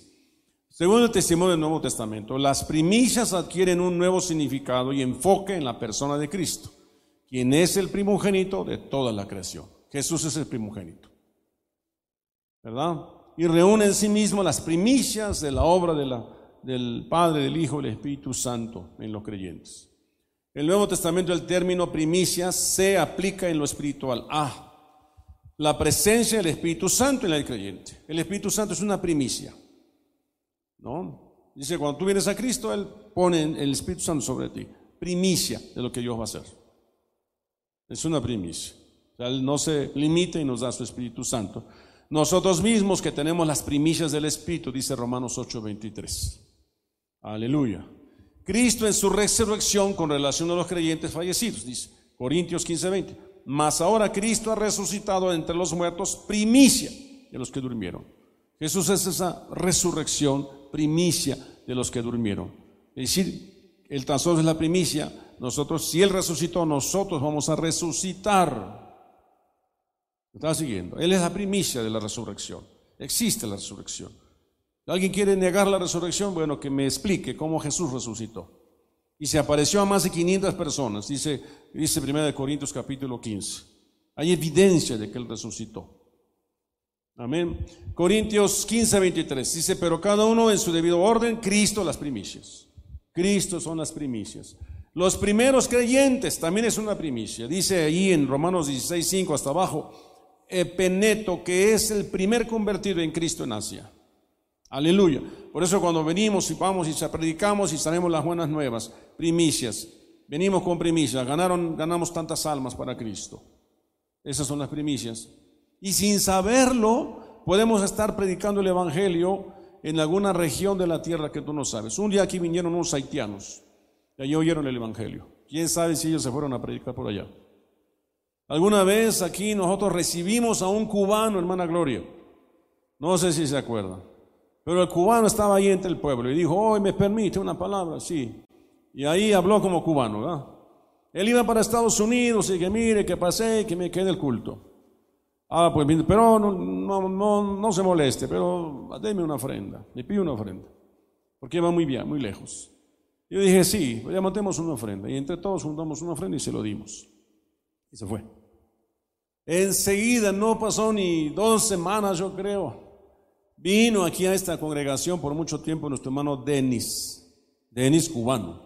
según el testimonio del Nuevo Testamento, las primicias adquieren un nuevo significado y enfoque en la persona de Cristo quien es el primogénito de toda la creación. Jesús es el primogénito. ¿Verdad? y reúne en sí mismo las primicias de la obra del Padre, del Hijo y del Espíritu Santo en los creyentes. En el Nuevo Testamento el término primicias se aplica en lo espiritual a la presencia del Espíritu Santo en el creyente. El Espíritu Santo es una primicia. ¿No? Dice, cuando tú vienes a Cristo, Él pone el Espíritu Santo sobre ti. Primicia de lo que Dios va a hacer. Es una primicia. Él no se limita y nos da su Espíritu Santo. Nosotros mismos que tenemos las primicias del Espíritu, dice Romanos 8:23. Aleluya. Cristo en su resurrección con relación a los creyentes fallecidos, dice Corintios 15:20. Mas ahora Cristo ha resucitado entre los muertos, primicia de los que durmieron. Jesús es esa resurrección, primicia de los que durmieron. Es decir, el tan es la primicia. Nosotros, si Él resucitó, nosotros vamos a resucitar está siguiendo? Él es la primicia de la resurrección. Existe la resurrección. ¿Alguien quiere negar la resurrección? Bueno, que me explique cómo Jesús resucitó. Y se apareció a más de 500 personas, dice, dice 1 Corintios capítulo 15. Hay evidencia de que Él resucitó. Amén. Corintios 15, 23. Dice, pero cada uno en su debido orden, Cristo las primicias. Cristo son las primicias. Los primeros creyentes también es una primicia. Dice ahí en Romanos 16, 5 hasta abajo, Epeneto, que es el primer convertido en Cristo en Asia. Aleluya. Por eso cuando venimos y vamos y predicamos y sabemos las buenas nuevas, primicias, venimos con primicias, ganaron, ganamos tantas almas para Cristo. Esas son las primicias. Y sin saberlo, podemos estar predicando el Evangelio en alguna región de la tierra que tú no sabes. Un día aquí vinieron unos haitianos y allí oyeron el Evangelio. ¿Quién sabe si ellos se fueron a predicar por allá? Alguna vez aquí nosotros recibimos a un cubano, hermana Gloria. No sé si se acuerdan. Pero el cubano estaba ahí entre el pueblo y dijo, hoy me permite una palabra, sí. Y ahí habló como cubano, ¿verdad? Él iba para Estados Unidos y que mire, que pasé, que me quede el culto. Ah, pues, pero no, no, no, se moleste, pero déme una ofrenda, le pido una ofrenda, porque va muy bien, muy lejos. Yo dije, sí, pues ya montemos una ofrenda. Y entre todos juntamos una ofrenda y se lo dimos. Y se fue. Enseguida, no pasó ni dos semanas, yo creo. Vino aquí a esta congregación por mucho tiempo nuestro hermano Denis, Denis cubano.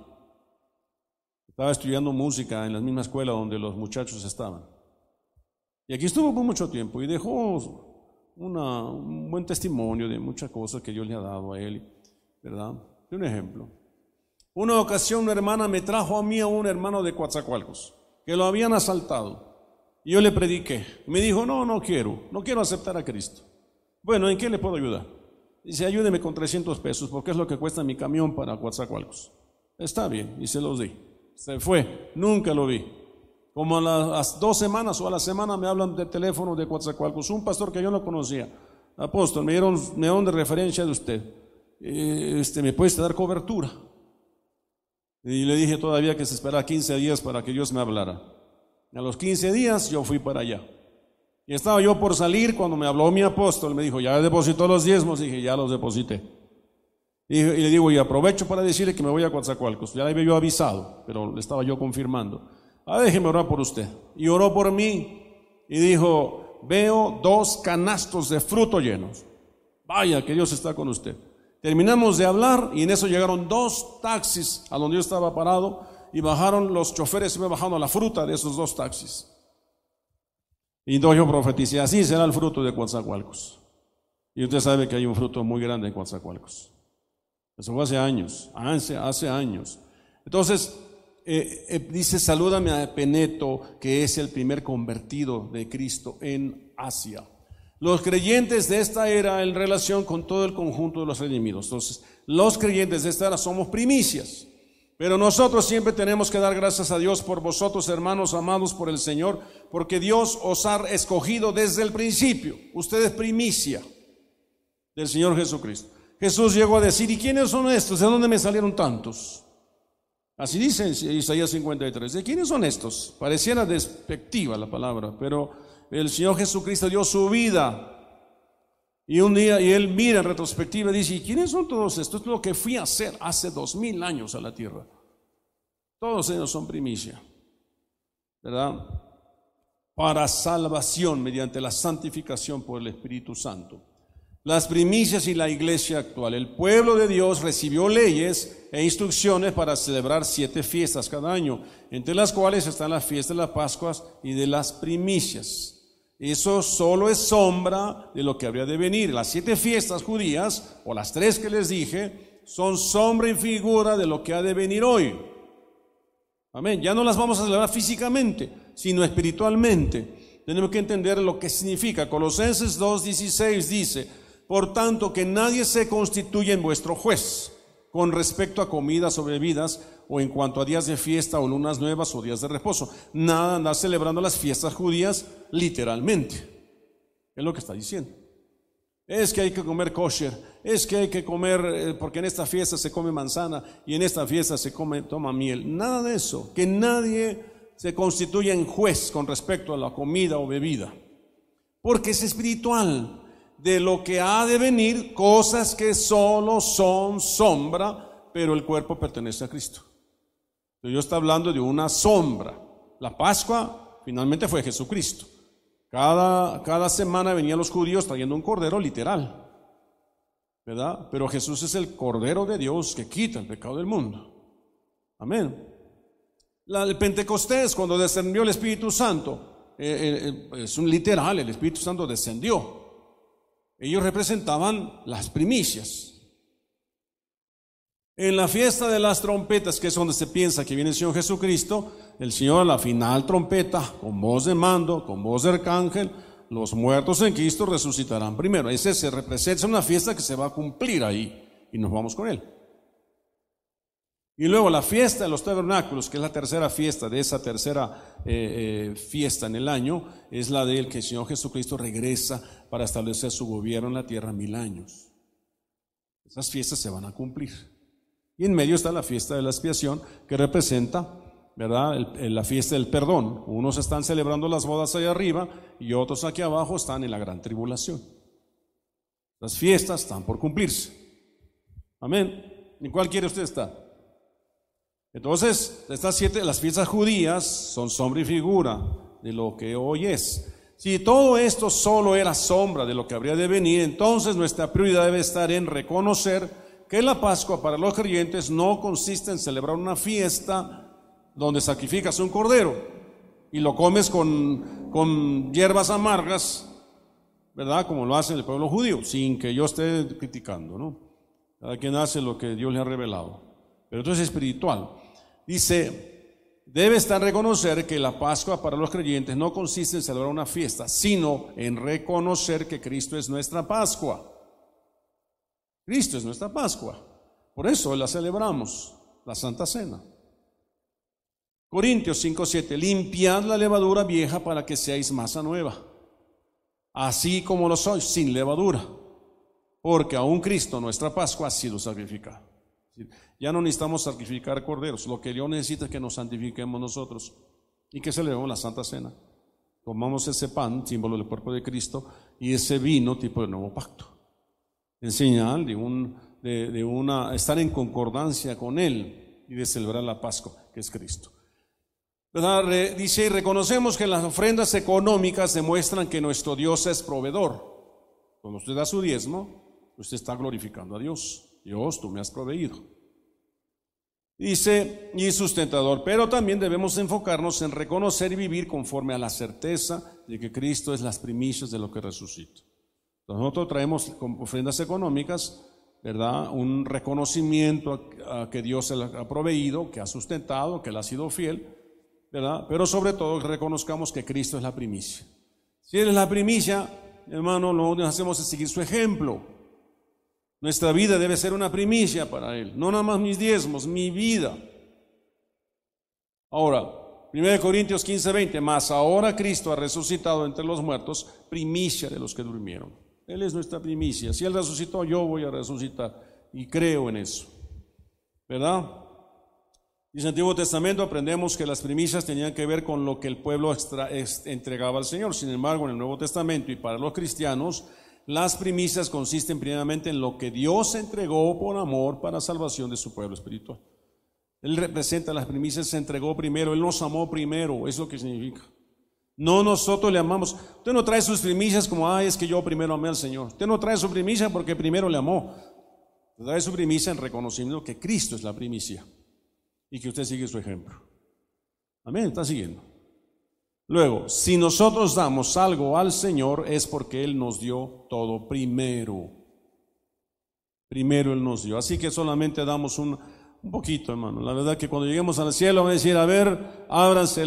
Estaba estudiando música en la misma escuela donde los muchachos estaban. Y aquí estuvo por mucho tiempo y dejó un buen testimonio de muchas cosas que Dios le ha dado a él, ¿verdad? De un ejemplo. Una ocasión una hermana me trajo a mí a un hermano de Coatzacoalcos que lo habían asaltado. Y yo le prediqué. Me dijo, no, no quiero, no quiero aceptar a Cristo. Bueno, ¿en qué le puedo ayudar? Dice, ayúdeme con 300 pesos, porque es lo que cuesta mi camión para Coatzacoalcos. Está bien, y se los di. Se fue, nunca lo vi. Como a las dos semanas o a la semana me hablan de teléfono de Coatzacoalcos, un pastor que yo no conocía. Apóstol, me dieron, me dieron de referencia de usted. Eh, este, ¿Me puede dar cobertura? Y le dije todavía que se esperaba 15 días para que Dios me hablara. A los 15 días yo fui para allá. Y estaba yo por salir cuando me habló mi apóstol. Me dijo, ¿ya depositó los diezmos? dije, ya los deposité. Y, le digo, y aprovecho para decirle que me voy a Coatzacoalcos. Ya le había yo avisado, pero le estaba yo confirmando. Ah, déjeme orar por usted. Y oró por mí y dijo, veo dos canastos de fruto llenos. Vaya, que Dios está con usted. Terminamos de hablar y en eso llegaron dos taxis a donde yo estaba parado y bajaron los choferes y me bajaron la fruta de esos dos taxis. Y entonces yo así será el fruto de Coatzacoalcos. Y usted sabe que hay un fruto muy grande en Coatzacoalcos. Eso fue hace años, hace, hace años. Entonces, eh, eh, dice, salúdame a Peneto, que es el primer convertido de Cristo en Asia. Los creyentes de esta era en relación con todo el conjunto de los redimidos. Entonces, los creyentes de esta era somos primicias. Pero nosotros siempre tenemos que dar gracias a Dios por vosotros, hermanos amados por el Señor, porque Dios os ha escogido desde el principio. Usted es primicia del Señor Jesucristo. Jesús llegó a decir, ¿y quiénes son estos? ¿De dónde me salieron tantos? Así dice Isaías 53. ¿De quiénes son estos? Pareciera despectiva la palabra, pero el Señor Jesucristo dio su vida. Y un día, y él mira en retrospectiva y dice, ¿y quiénes son todos estos? es lo que fui a hacer hace dos mil años a la tierra. Todos ellos son primicia, ¿verdad? Para salvación mediante la santificación por el Espíritu Santo. las primicias y la iglesia actual. El pueblo de Dios recibió leyes e instrucciones para celebrar siete fiestas cada año, entre las cuales están las fiestas de las Pascuas y de las primicias. Eso solo es sombra de lo que habría de venir. Las siete fiestas judías, o las tres que les dije, son sombra y figura de lo que ha de venir hoy. Amén. Ya no las vamos a celebrar físicamente, sino espiritualmente. Tenemos que entender lo que significa. Colosenses 2.16 dice, por tanto, que nadie se constituya en vuestro juez con respecto a comidas o bebidas o en cuanto a días de fiesta o lunas nuevas o días de reposo. Nada andar celebrando las fiestas judías literalmente. Es lo que está diciendo. Es que hay que comer kosher, es que hay que comer, eh, porque en esta fiesta se come manzana y en esta fiesta se come, toma miel. Nada de eso. Que nadie se constituya en juez con respecto a la comida o bebida. Porque es espiritual de lo que ha de venir, cosas que solo son sombra, pero el cuerpo pertenece a Cristo. Dios está hablando de una sombra. La Pascua finalmente fue Jesucristo. Cada, cada semana venían los judíos trayendo un cordero literal, ¿verdad? Pero Jesús es el cordero de Dios que quita el pecado del mundo. Amén. La, el Pentecostés, cuando descendió el Espíritu Santo, eh, eh, es un literal, el Espíritu Santo descendió. Ellos representaban las primicias. En la fiesta de las trompetas, que es donde se piensa que viene el Señor Jesucristo, el Señor a la final trompeta, con voz de mando, con voz de arcángel, los muertos en Cristo resucitarán primero. Ese se representa una fiesta que se va a cumplir ahí y nos vamos con él. Y luego la fiesta de los tabernáculos, que es la tercera fiesta de esa tercera eh, eh, fiesta en el año, es la de que el Señor Jesucristo regresa para establecer su gobierno en la tierra mil años. Esas fiestas se van a cumplir. Y en medio está la fiesta de la expiación, que representa, ¿verdad?, la fiesta del perdón. Unos están celebrando las bodas allá arriba y otros aquí abajo están en la gran tribulación. Las fiestas están por cumplirse. Amén. ¿En cuál quiere usted estar? Entonces, estas siete, las fiestas judías son sombra y figura de lo que hoy es. Si todo esto solo era sombra de lo que habría de venir, entonces nuestra prioridad debe estar en reconocer que la Pascua para los creyentes no consiste en celebrar una fiesta donde sacrificas un cordero y lo comes con, con hierbas amargas, ¿verdad? Como lo hace el pueblo judío, sin que yo esté criticando, ¿no? Cada quien hace lo que Dios le ha revelado. Pero entonces es espiritual. Dice, debe estar reconocer que la Pascua para los creyentes no consiste en celebrar una fiesta, sino en reconocer que Cristo es nuestra Pascua. Cristo es nuestra Pascua. Por eso la celebramos, la Santa Cena. Corintios 5:7, limpiad la levadura vieja para que seáis masa nueva, así como lo sois, sin levadura, porque aún Cristo, nuestra Pascua, ha sido sacrificado. Ya no necesitamos sacrificar corderos. Lo que Dios necesita es que nos santifiquemos nosotros y que celebremos la Santa Cena. Tomamos ese pan, símbolo del cuerpo de Cristo, y ese vino, tipo de nuevo pacto. En señal de, una, estar en concordancia con Él y de celebrar la Pascua, que es Cristo. ¿Verdad? Dice, y reconocemos que las ofrendas económicas demuestran que nuestro Dios es proveedor. Cuando usted da su diezmo, usted está glorificando a Dios. Dios, tú me has proveído. Dice, y sustentador, pero también debemos enfocarnos en reconocer y vivir conforme a la certeza de que Cristo es las primicias de lo que resucita. Nosotros traemos ofrendas económicas, ¿verdad? Un reconocimiento a, que Dios se ha proveído, que ha sustentado, que Él ha sido fiel, ¿verdad? Pero sobre todo reconozcamos que Cristo es la primicia. Si Él es la primicia, hermano, lo que hacemos es seguir su ejemplo. Nuestra vida debe ser una primicia para Él, no nada más mis diezmos, mi vida. Ahora, 1 Corintios 15, 20, más ahora Cristo ha resucitado entre los muertos, primicia de los que durmieron. Él es nuestra primicia. Si Él resucitó, yo voy a resucitar y creo en eso. ¿Verdad? Dice el Antiguo Testamento aprendemos que las primicias tenían que ver con lo que el pueblo entregaba al Señor. Sin embargo, en el Nuevo Testamento y para los cristianos, las primicias consisten primeramente en lo que Dios entregó por amor para salvación de su pueblo espiritual. Él representa las primicias, se entregó primero, Él nos amó primero, es lo que significa. No nosotros le amamos. Usted no trae sus primicias como, ay, es que yo primero amé al Señor. Usted no trae su primicia porque primero le amó. trae su primicia en reconocimiento que Cristo es la primicia y que usted sigue su ejemplo. Amén, está siguiendo. Luego, si nosotros damos algo al Señor es porque Él nos dio todo primero. Primero Él nos dio. Así que solamente damos un, poquito, hermano. La verdad que cuando lleguemos al cielo, vamos a decir, a ver, ábranse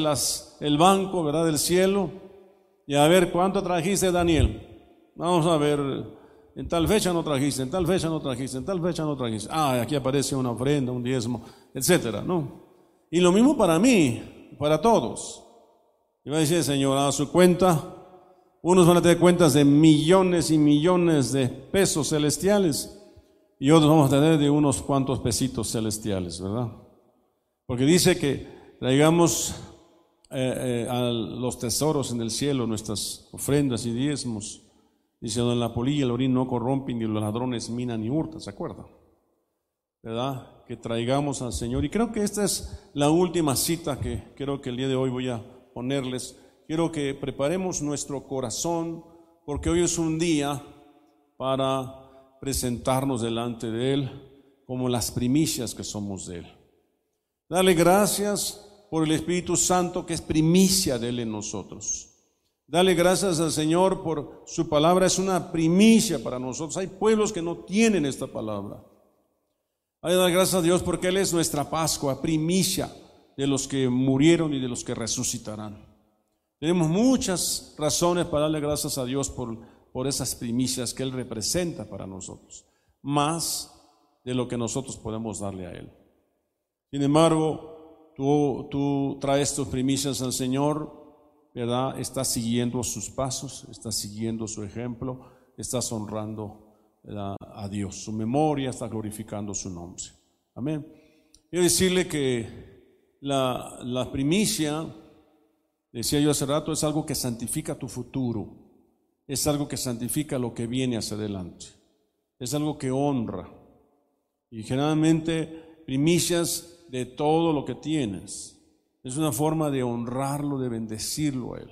el banco, ¿verdad? Del cielo. Y a ver, ¿cuánto trajiste, Daniel? Vamos a ver, en tal fecha no trajiste, en tal fecha no trajiste, en tal fecha no trajiste. Ah, aquí aparece una ofrenda, un diezmo, etcétera, ¿no? Y lo mismo para mí, para todos. Y va a decir, Señor, a su cuenta, unos van a tener cuentas de millones y millones de pesos celestiales y otros vamos a tener de unos cuantos pesitos celestiales, ¿verdad? Porque dice que traigamos eh, eh, a los tesoros en el cielo nuestras ofrendas y diezmos. Dice, donde la polilla y el orín no corrompen, ni los ladrones minan ni hurtan, ¿se acuerdan? ¿Verdad? Que traigamos al Señor. Y creo que esta es la última cita que creo que el día de hoy voy a ponerles. Quiero que preparemos nuestro corazón, porque hoy es un día para presentarnos delante de Él como las primicias que somos de Él. Dale gracias por el Espíritu Santo que es primicia de Él en nosotros. Dale gracias al Señor por su palabra, es una primicia para nosotros. Hay pueblos que no tienen esta palabra. Hay que dar gracias a Dios porque Él es nuestra Pascua, primicia de los que murieron y de los que resucitarán. Tenemos muchas razones para darle gracias a Dios por por esas primicias que Él representa para nosotros, más de lo que nosotros podemos darle a Él. Sin embargo, tú, tú traes tus primicias al Señor, ¿verdad? Estás siguiendo sus pasos, estás siguiendo su ejemplo, estás honrando a Dios, su memoria, estás glorificando su nombre. Amén. Quiero decirle que la, primicia, decía yo hace rato, es algo que santifica tu futuro es algo que santifica lo que viene hacia adelante. Es algo que honra. Y generalmente primicias de todo lo que tienes. Es una forma de honrarlo, de bendecirlo a Él.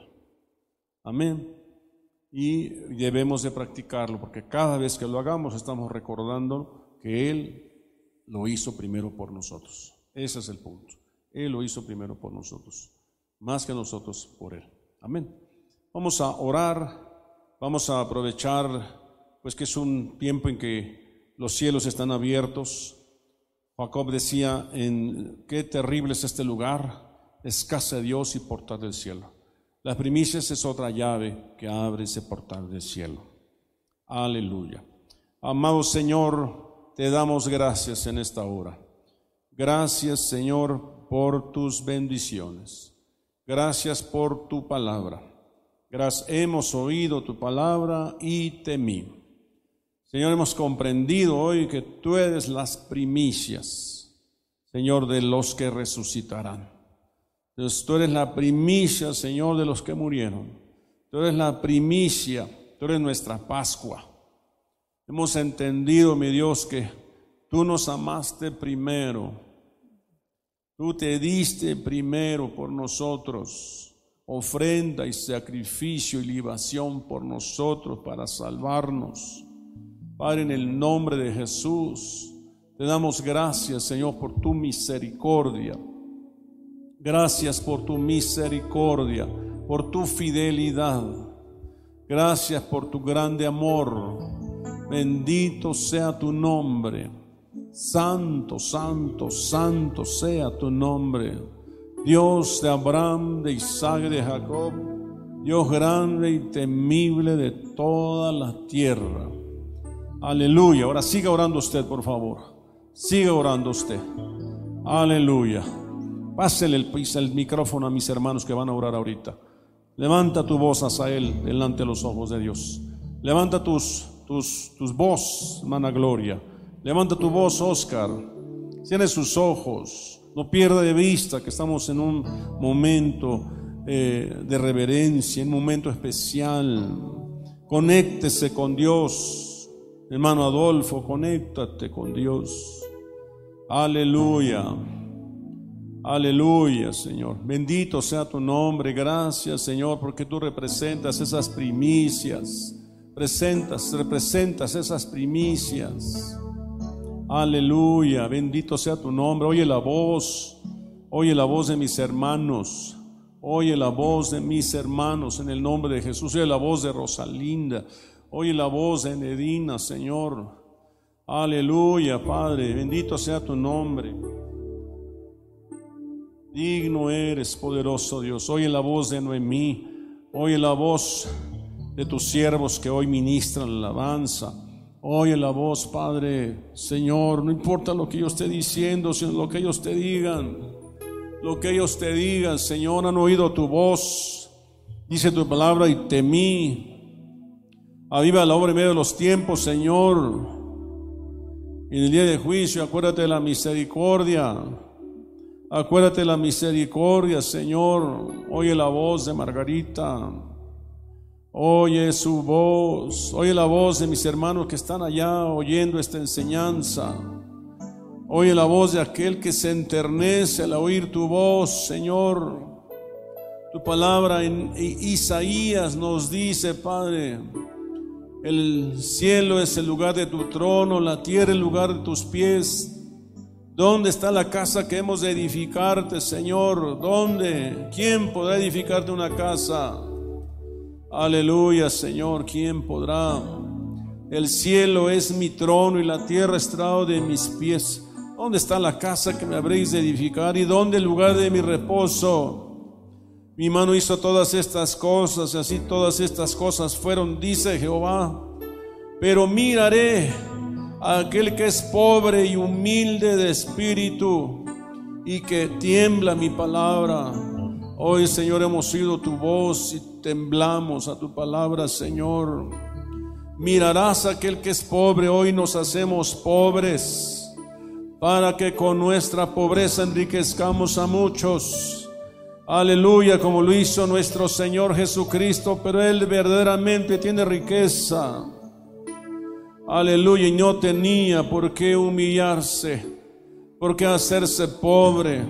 Amén. Y debemos de practicarlo, porque cada vez que lo hagamos estamos recordando que Él lo hizo primero por nosotros. Ese es el punto. Él lo hizo primero por nosotros, más que nosotros por Él. Amén. Vamos a orar Vamos a aprovechar, pues que es un tiempo en que los cielos están abiertos. Jacob decía, en qué terrible es este lugar, es casa de Dios y portal del cielo. Las primicias es otra llave que abre ese portal del cielo. Aleluya. Amado Señor, te damos gracias en esta hora. Gracias Señor por tus bendiciones. Gracias por tu palabra. Gracias, hemos oído tu palabra y temí. Señor, hemos comprendido hoy que tú eres las primicias, Señor, de los que resucitarán. Entonces, tú eres la primicia, Señor, de los que murieron. Tú eres la primicia, tú eres nuestra Pascua. Hemos entendido, mi Dios, que tú nos amaste primero. Tú te diste primero por nosotros ofrenda y sacrificio y libación por nosotros para salvarnos. Padre, en el nombre de Jesús, te damos gracias, Señor, por tu misericordia. Gracias por tu misericordia, por tu fidelidad. Gracias por tu grande amor. Bendito sea tu nombre. Santo, santo, santo sea tu nombre. Dios de Abraham, de Isaac, de Jacob, Dios grande y temible de toda la tierra. Aleluya. Ahora siga orando usted, por favor. Siga orando usted. Aleluya. Pásele el, el micrófono a mis hermanos que van a orar ahorita. Levanta tu voz hacia Él delante de los ojos de Dios. Levanta tus, tus, tus voz, hermana Gloria. Levanta tu voz, Oscar. Tiene sus ojos. No pierda de vista que estamos en un momento eh, de reverencia, en un momento especial. Conéctese con Dios. Hermano Adolfo, conéctate con Dios. Aleluya. Aleluya, Señor. Bendito sea tu nombre. Gracias, Señor, porque tú representas esas primicias. Presentas, representas esas primicias. Aleluya. Bendito sea tu nombre. Oye la voz. Oye la voz de mis hermanos. Oye la voz de mis hermanos en el nombre de Jesús. Oye la voz de Rosalinda. Oye la voz de Nedina, Señor. Aleluya, Padre. Bendito sea tu nombre. Digno eres, poderoso Dios. Oye la voz de Noemí. Oye la voz de tus siervos que hoy ministran la alabanza. Oye la voz, Padre, Señor, no importa lo que yo esté diciendo, sino lo que ellos te digan. Lo que ellos te digan, Señor, han oído tu voz. Dice tu palabra y temí. Aviva la obra en medio de los tiempos, Señor. En el día de juicio, acuérdate de la misericordia. Acuérdate la misericordia, Señor. Oye la voz de Margarita. Oye su voz. Oye la voz de mis hermanos que están allá oyendo esta enseñanza. Oye la voz de aquel que se enternece al oír tu voz, Señor. Tu palabra en Isaías nos dice, Padre, el cielo es el lugar de tu trono, la tierra el lugar de tus pies. ¿Dónde está la casa que hemos de edificarte, Señor? ¿Dónde? ¿Quién podrá edificarte una casa? Aleluya, Señor, ¿quién podrá? El cielo es mi trono y la tierra estrado de mis pies. ¿Dónde está la casa que me habréis de edificar? ¿Y dónde el lugar de mi reposo? Mi mano hizo todas estas cosas, y así todas estas cosas fueron, dice Jehová. Pero miraré aquel que es pobre y humilde de espíritu y que tiembla mi palabra. Hoy, Señor, hemos oído tu voz y temblamos a tu palabra, Señor. Mirarás a aquel que es pobre, hoy nos hacemos pobres, para que con nuestra pobreza enriquezcamos a muchos. Aleluya, como lo hizo nuestro Señor Jesucristo, pero Él verdaderamente tiene riqueza. Aleluya, y no tenía por qué humillarse, por qué hacerse pobre.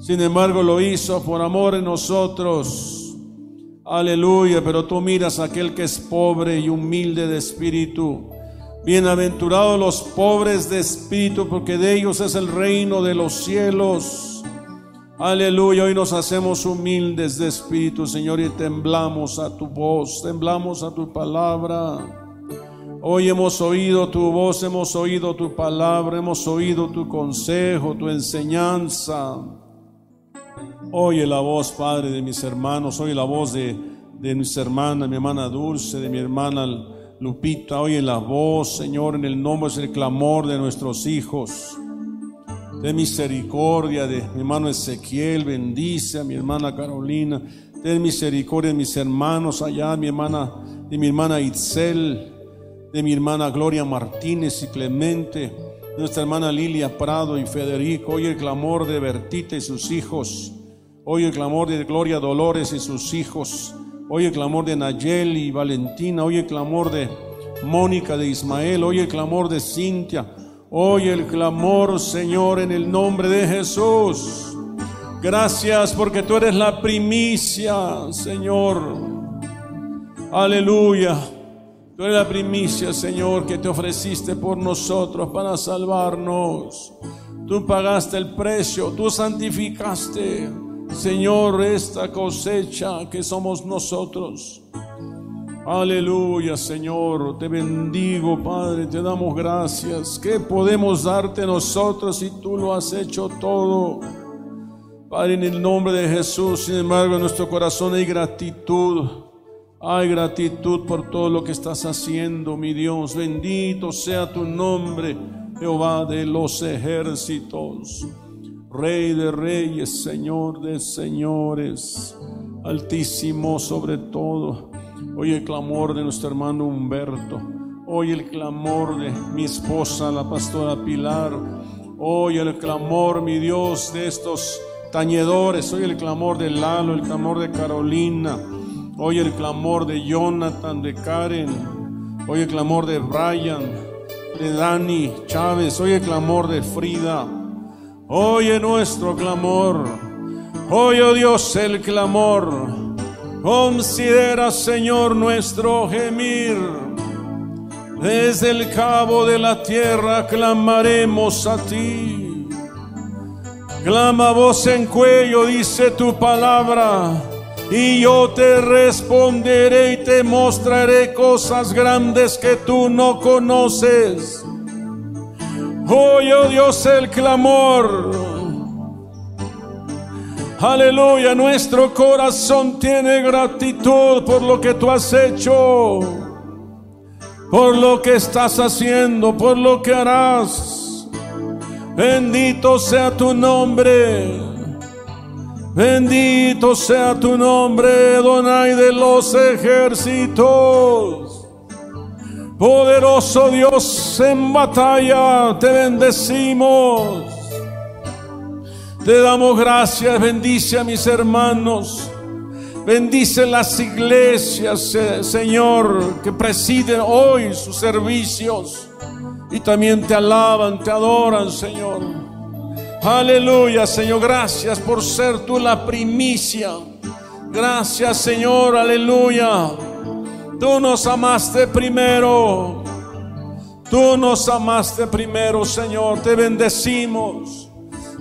Sin embargo, lo hizo por amor en nosotros. Aleluya, pero tú miras a aquel que es pobre y humilde de espíritu. Bienaventurados los pobres de espíritu, porque de ellos es el reino de los cielos. Aleluya, hoy nos hacemos humildes de espíritu, Señor, y temblamos a tu voz, temblamos a tu palabra. Hoy hemos oído tu voz, hemos oído tu palabra, hemos oído tu consejo, tu enseñanza. Oye la voz, Padre, de mis hermanos, oye la voz de, de mis hermanas, mi hermana Dulce, de mi hermana Lupita, oye la voz, Señor, en el nombre es el clamor de nuestros hijos. De misericordia de mi hermano Ezequiel, bendice a mi hermana Carolina. Ten misericordia de mis hermanos allá, mi hermana, de mi hermana Itzel de mi hermana Gloria Martínez y Clemente, nuestra hermana Lilia Prado y Federico, hoy el clamor de Bertita y sus hijos, hoy el clamor de Gloria Dolores y sus hijos, hoy el clamor de Nayeli y Valentina, hoy el clamor de Mónica de Ismael, hoy el clamor de Cintia, hoy el clamor, Señor, en el nombre de Jesús. Gracias porque tú eres la primicia, Señor. Aleluya. Tú eres la primicia, Señor, que te ofreciste por nosotros para salvarnos. Tú pagaste el precio, tú santificaste, Señor, esta cosecha que somos nosotros. Aleluya, Señor, te bendigo, Padre, te damos gracias. ¿Qué podemos darte nosotros si tú lo has hecho todo? Padre, en el nombre de Jesús, sin embargo, en nuestro corazón hay gratitud. Hay gratitud por todo lo que estás haciendo, mi Dios. Bendito sea tu nombre, Jehová de los ejércitos. Rey de reyes, Señor de señores, altísimo sobre todo. Oye el clamor de nuestro hermano Humberto. Oye el clamor de mi esposa, la pastora Pilar. Oye el clamor, mi Dios, de estos tañedores. Oye el clamor de Lalo, el clamor de Carolina. Oye el clamor de Jonathan, de Karen. Oye el clamor de Brian, de Dani Chávez. Oye el clamor de Frida. Oye nuestro clamor. Oye, oh Dios, el clamor. Considera, Señor, nuestro gemir. Desde el cabo de la tierra clamaremos a ti. Clama voz en cuello, dice tu palabra y yo te responderé y te mostraré cosas grandes que tú no conoces. Oye, oh Dios, el clamor. Aleluya, nuestro corazón tiene gratitud por lo que tú has hecho, por lo que estás haciendo, por lo que harás. Bendito sea tu nombre. Bendito sea tu nombre, Donai de los ejércitos. Poderoso Dios en batalla, te bendecimos. Te damos gracias, bendice a mis hermanos. Bendice las iglesias, Señor, que presiden hoy sus servicios y también te alaban, te adoran, Señor. Aleluya, Señor. Gracias por ser tú la primicia. Gracias, Señor. Aleluya. Tú nos amaste primero. Tú nos amaste primero, Señor. Te bendecimos.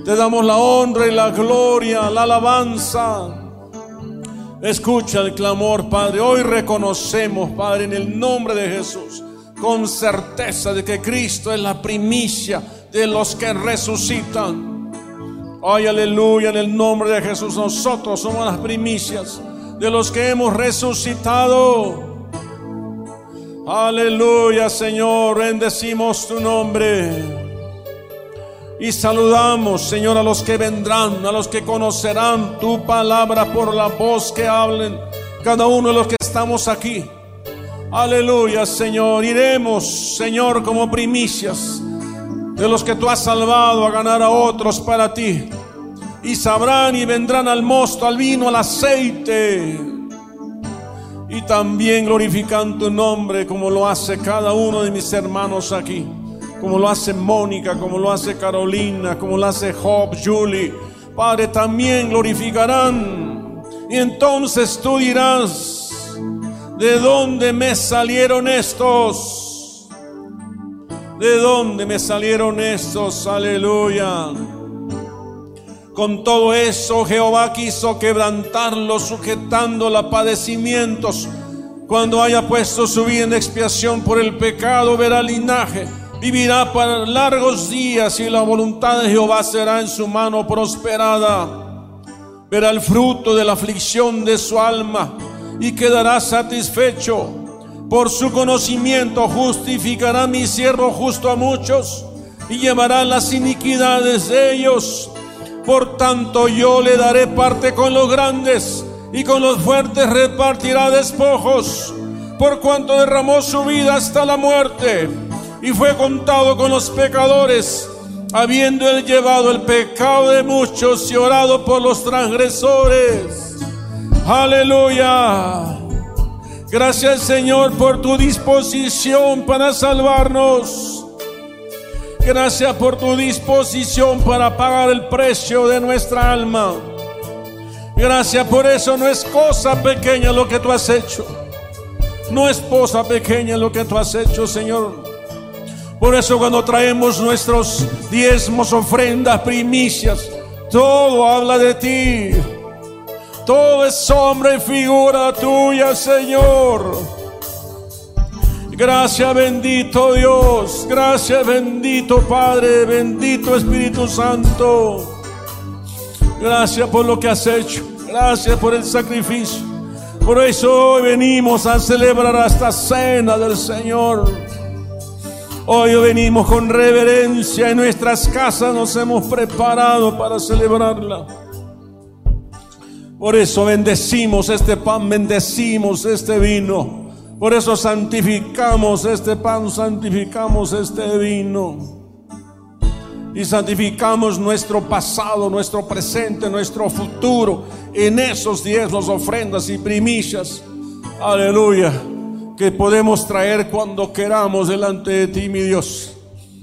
Te damos la honra y la gloria, la alabanza. Escucha el clamor, Padre. Hoy reconocemos, Padre, en el nombre de Jesús, con certeza de que Cristo es la primicia de los que resucitan. Ay, aleluya, en el nombre de Jesús nosotros somos las primicias de los que hemos resucitado. Aleluya, Señor, bendecimos tu nombre. Y saludamos, Señor, a los que vendrán, a los que conocerán tu palabra por la voz que hablen, cada uno de los que estamos aquí. Aleluya, Señor. Iremos, Señor, como primicias de los que tú has salvado a ganar a otros para ti. Y sabrán y vendrán al mosto, al vino, al aceite. Y también glorifican tu nombre como lo hace cada uno de mis hermanos aquí. Como lo hace Mónica, como lo hace Carolina, como lo hace Job, Julie. Padre, también glorificarán. Y entonces tú dirás, ¿de dónde me salieron estos? ¿De dónde me salieron estos? Aleluya. Con todo eso Jehová quiso quebrantarlos, sujetando a padecimientos. Cuando haya puesto su vida en expiación por el pecado, verá linaje. Vivirá para largos días y la voluntad de Jehová será en su mano prosperada. Verá el fruto de la aflicción de su alma y quedará satisfecho por su conocimiento justificará mi siervo justo a muchos y llevará las iniquidades de ellos. Por tanto yo le daré parte con los grandes y con los fuertes repartirá despojos, por cuanto derramó su vida hasta la muerte y fue contado con los pecadores, habiendo él llevado el pecado de muchos y orado por los transgresores. Aleluya. Gracias Señor por tu disposición para salvarnos. Gracias por tu disposición para pagar el precio de nuestra alma. Gracias por eso no es cosa pequeña lo que tú has hecho. No es cosa pequeña lo que tú has hecho, Señor. Por eso cuando traemos nuestros diezmos, ofrendas, primicias, todo habla de ti. Todo es sombra y figura tuya, Señor. Gracias bendito Dios, gracias bendito Padre, bendito Espíritu Santo. Gracias por lo que has hecho, gracias por el sacrificio. Por eso hoy venimos a celebrar esta cena del Señor. Hoy venimos con reverencia en nuestras casas, nos hemos preparado para celebrarla. Por eso bendecimos este pan, bendecimos este vino. Por eso santificamos este pan, santificamos este vino. Y santificamos nuestro pasado, nuestro presente, nuestro futuro en esos diezmos, ofrendas y primicias. Aleluya. Que podemos traer cuando queramos delante de ti, mi Dios.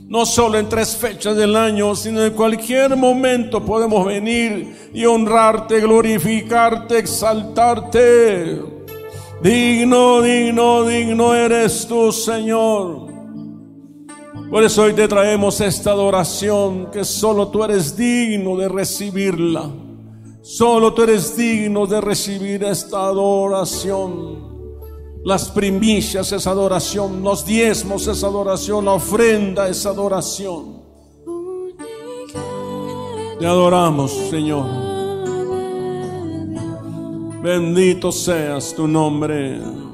No solo en tres fechas del año, sino en cualquier momento podemos venir y honrarte, glorificarte, exaltarte. Digno, digno, digno eres tú, Señor. Por eso hoy te traemos esta adoración que solo tú eres digno de recibirla. Solo tú eres digno de recibir esta adoración. Las primicias es adoración, los diezmos es adoración, la ofrenda es adoración. Te adoramos, Señor. Bendito seas tu nombre.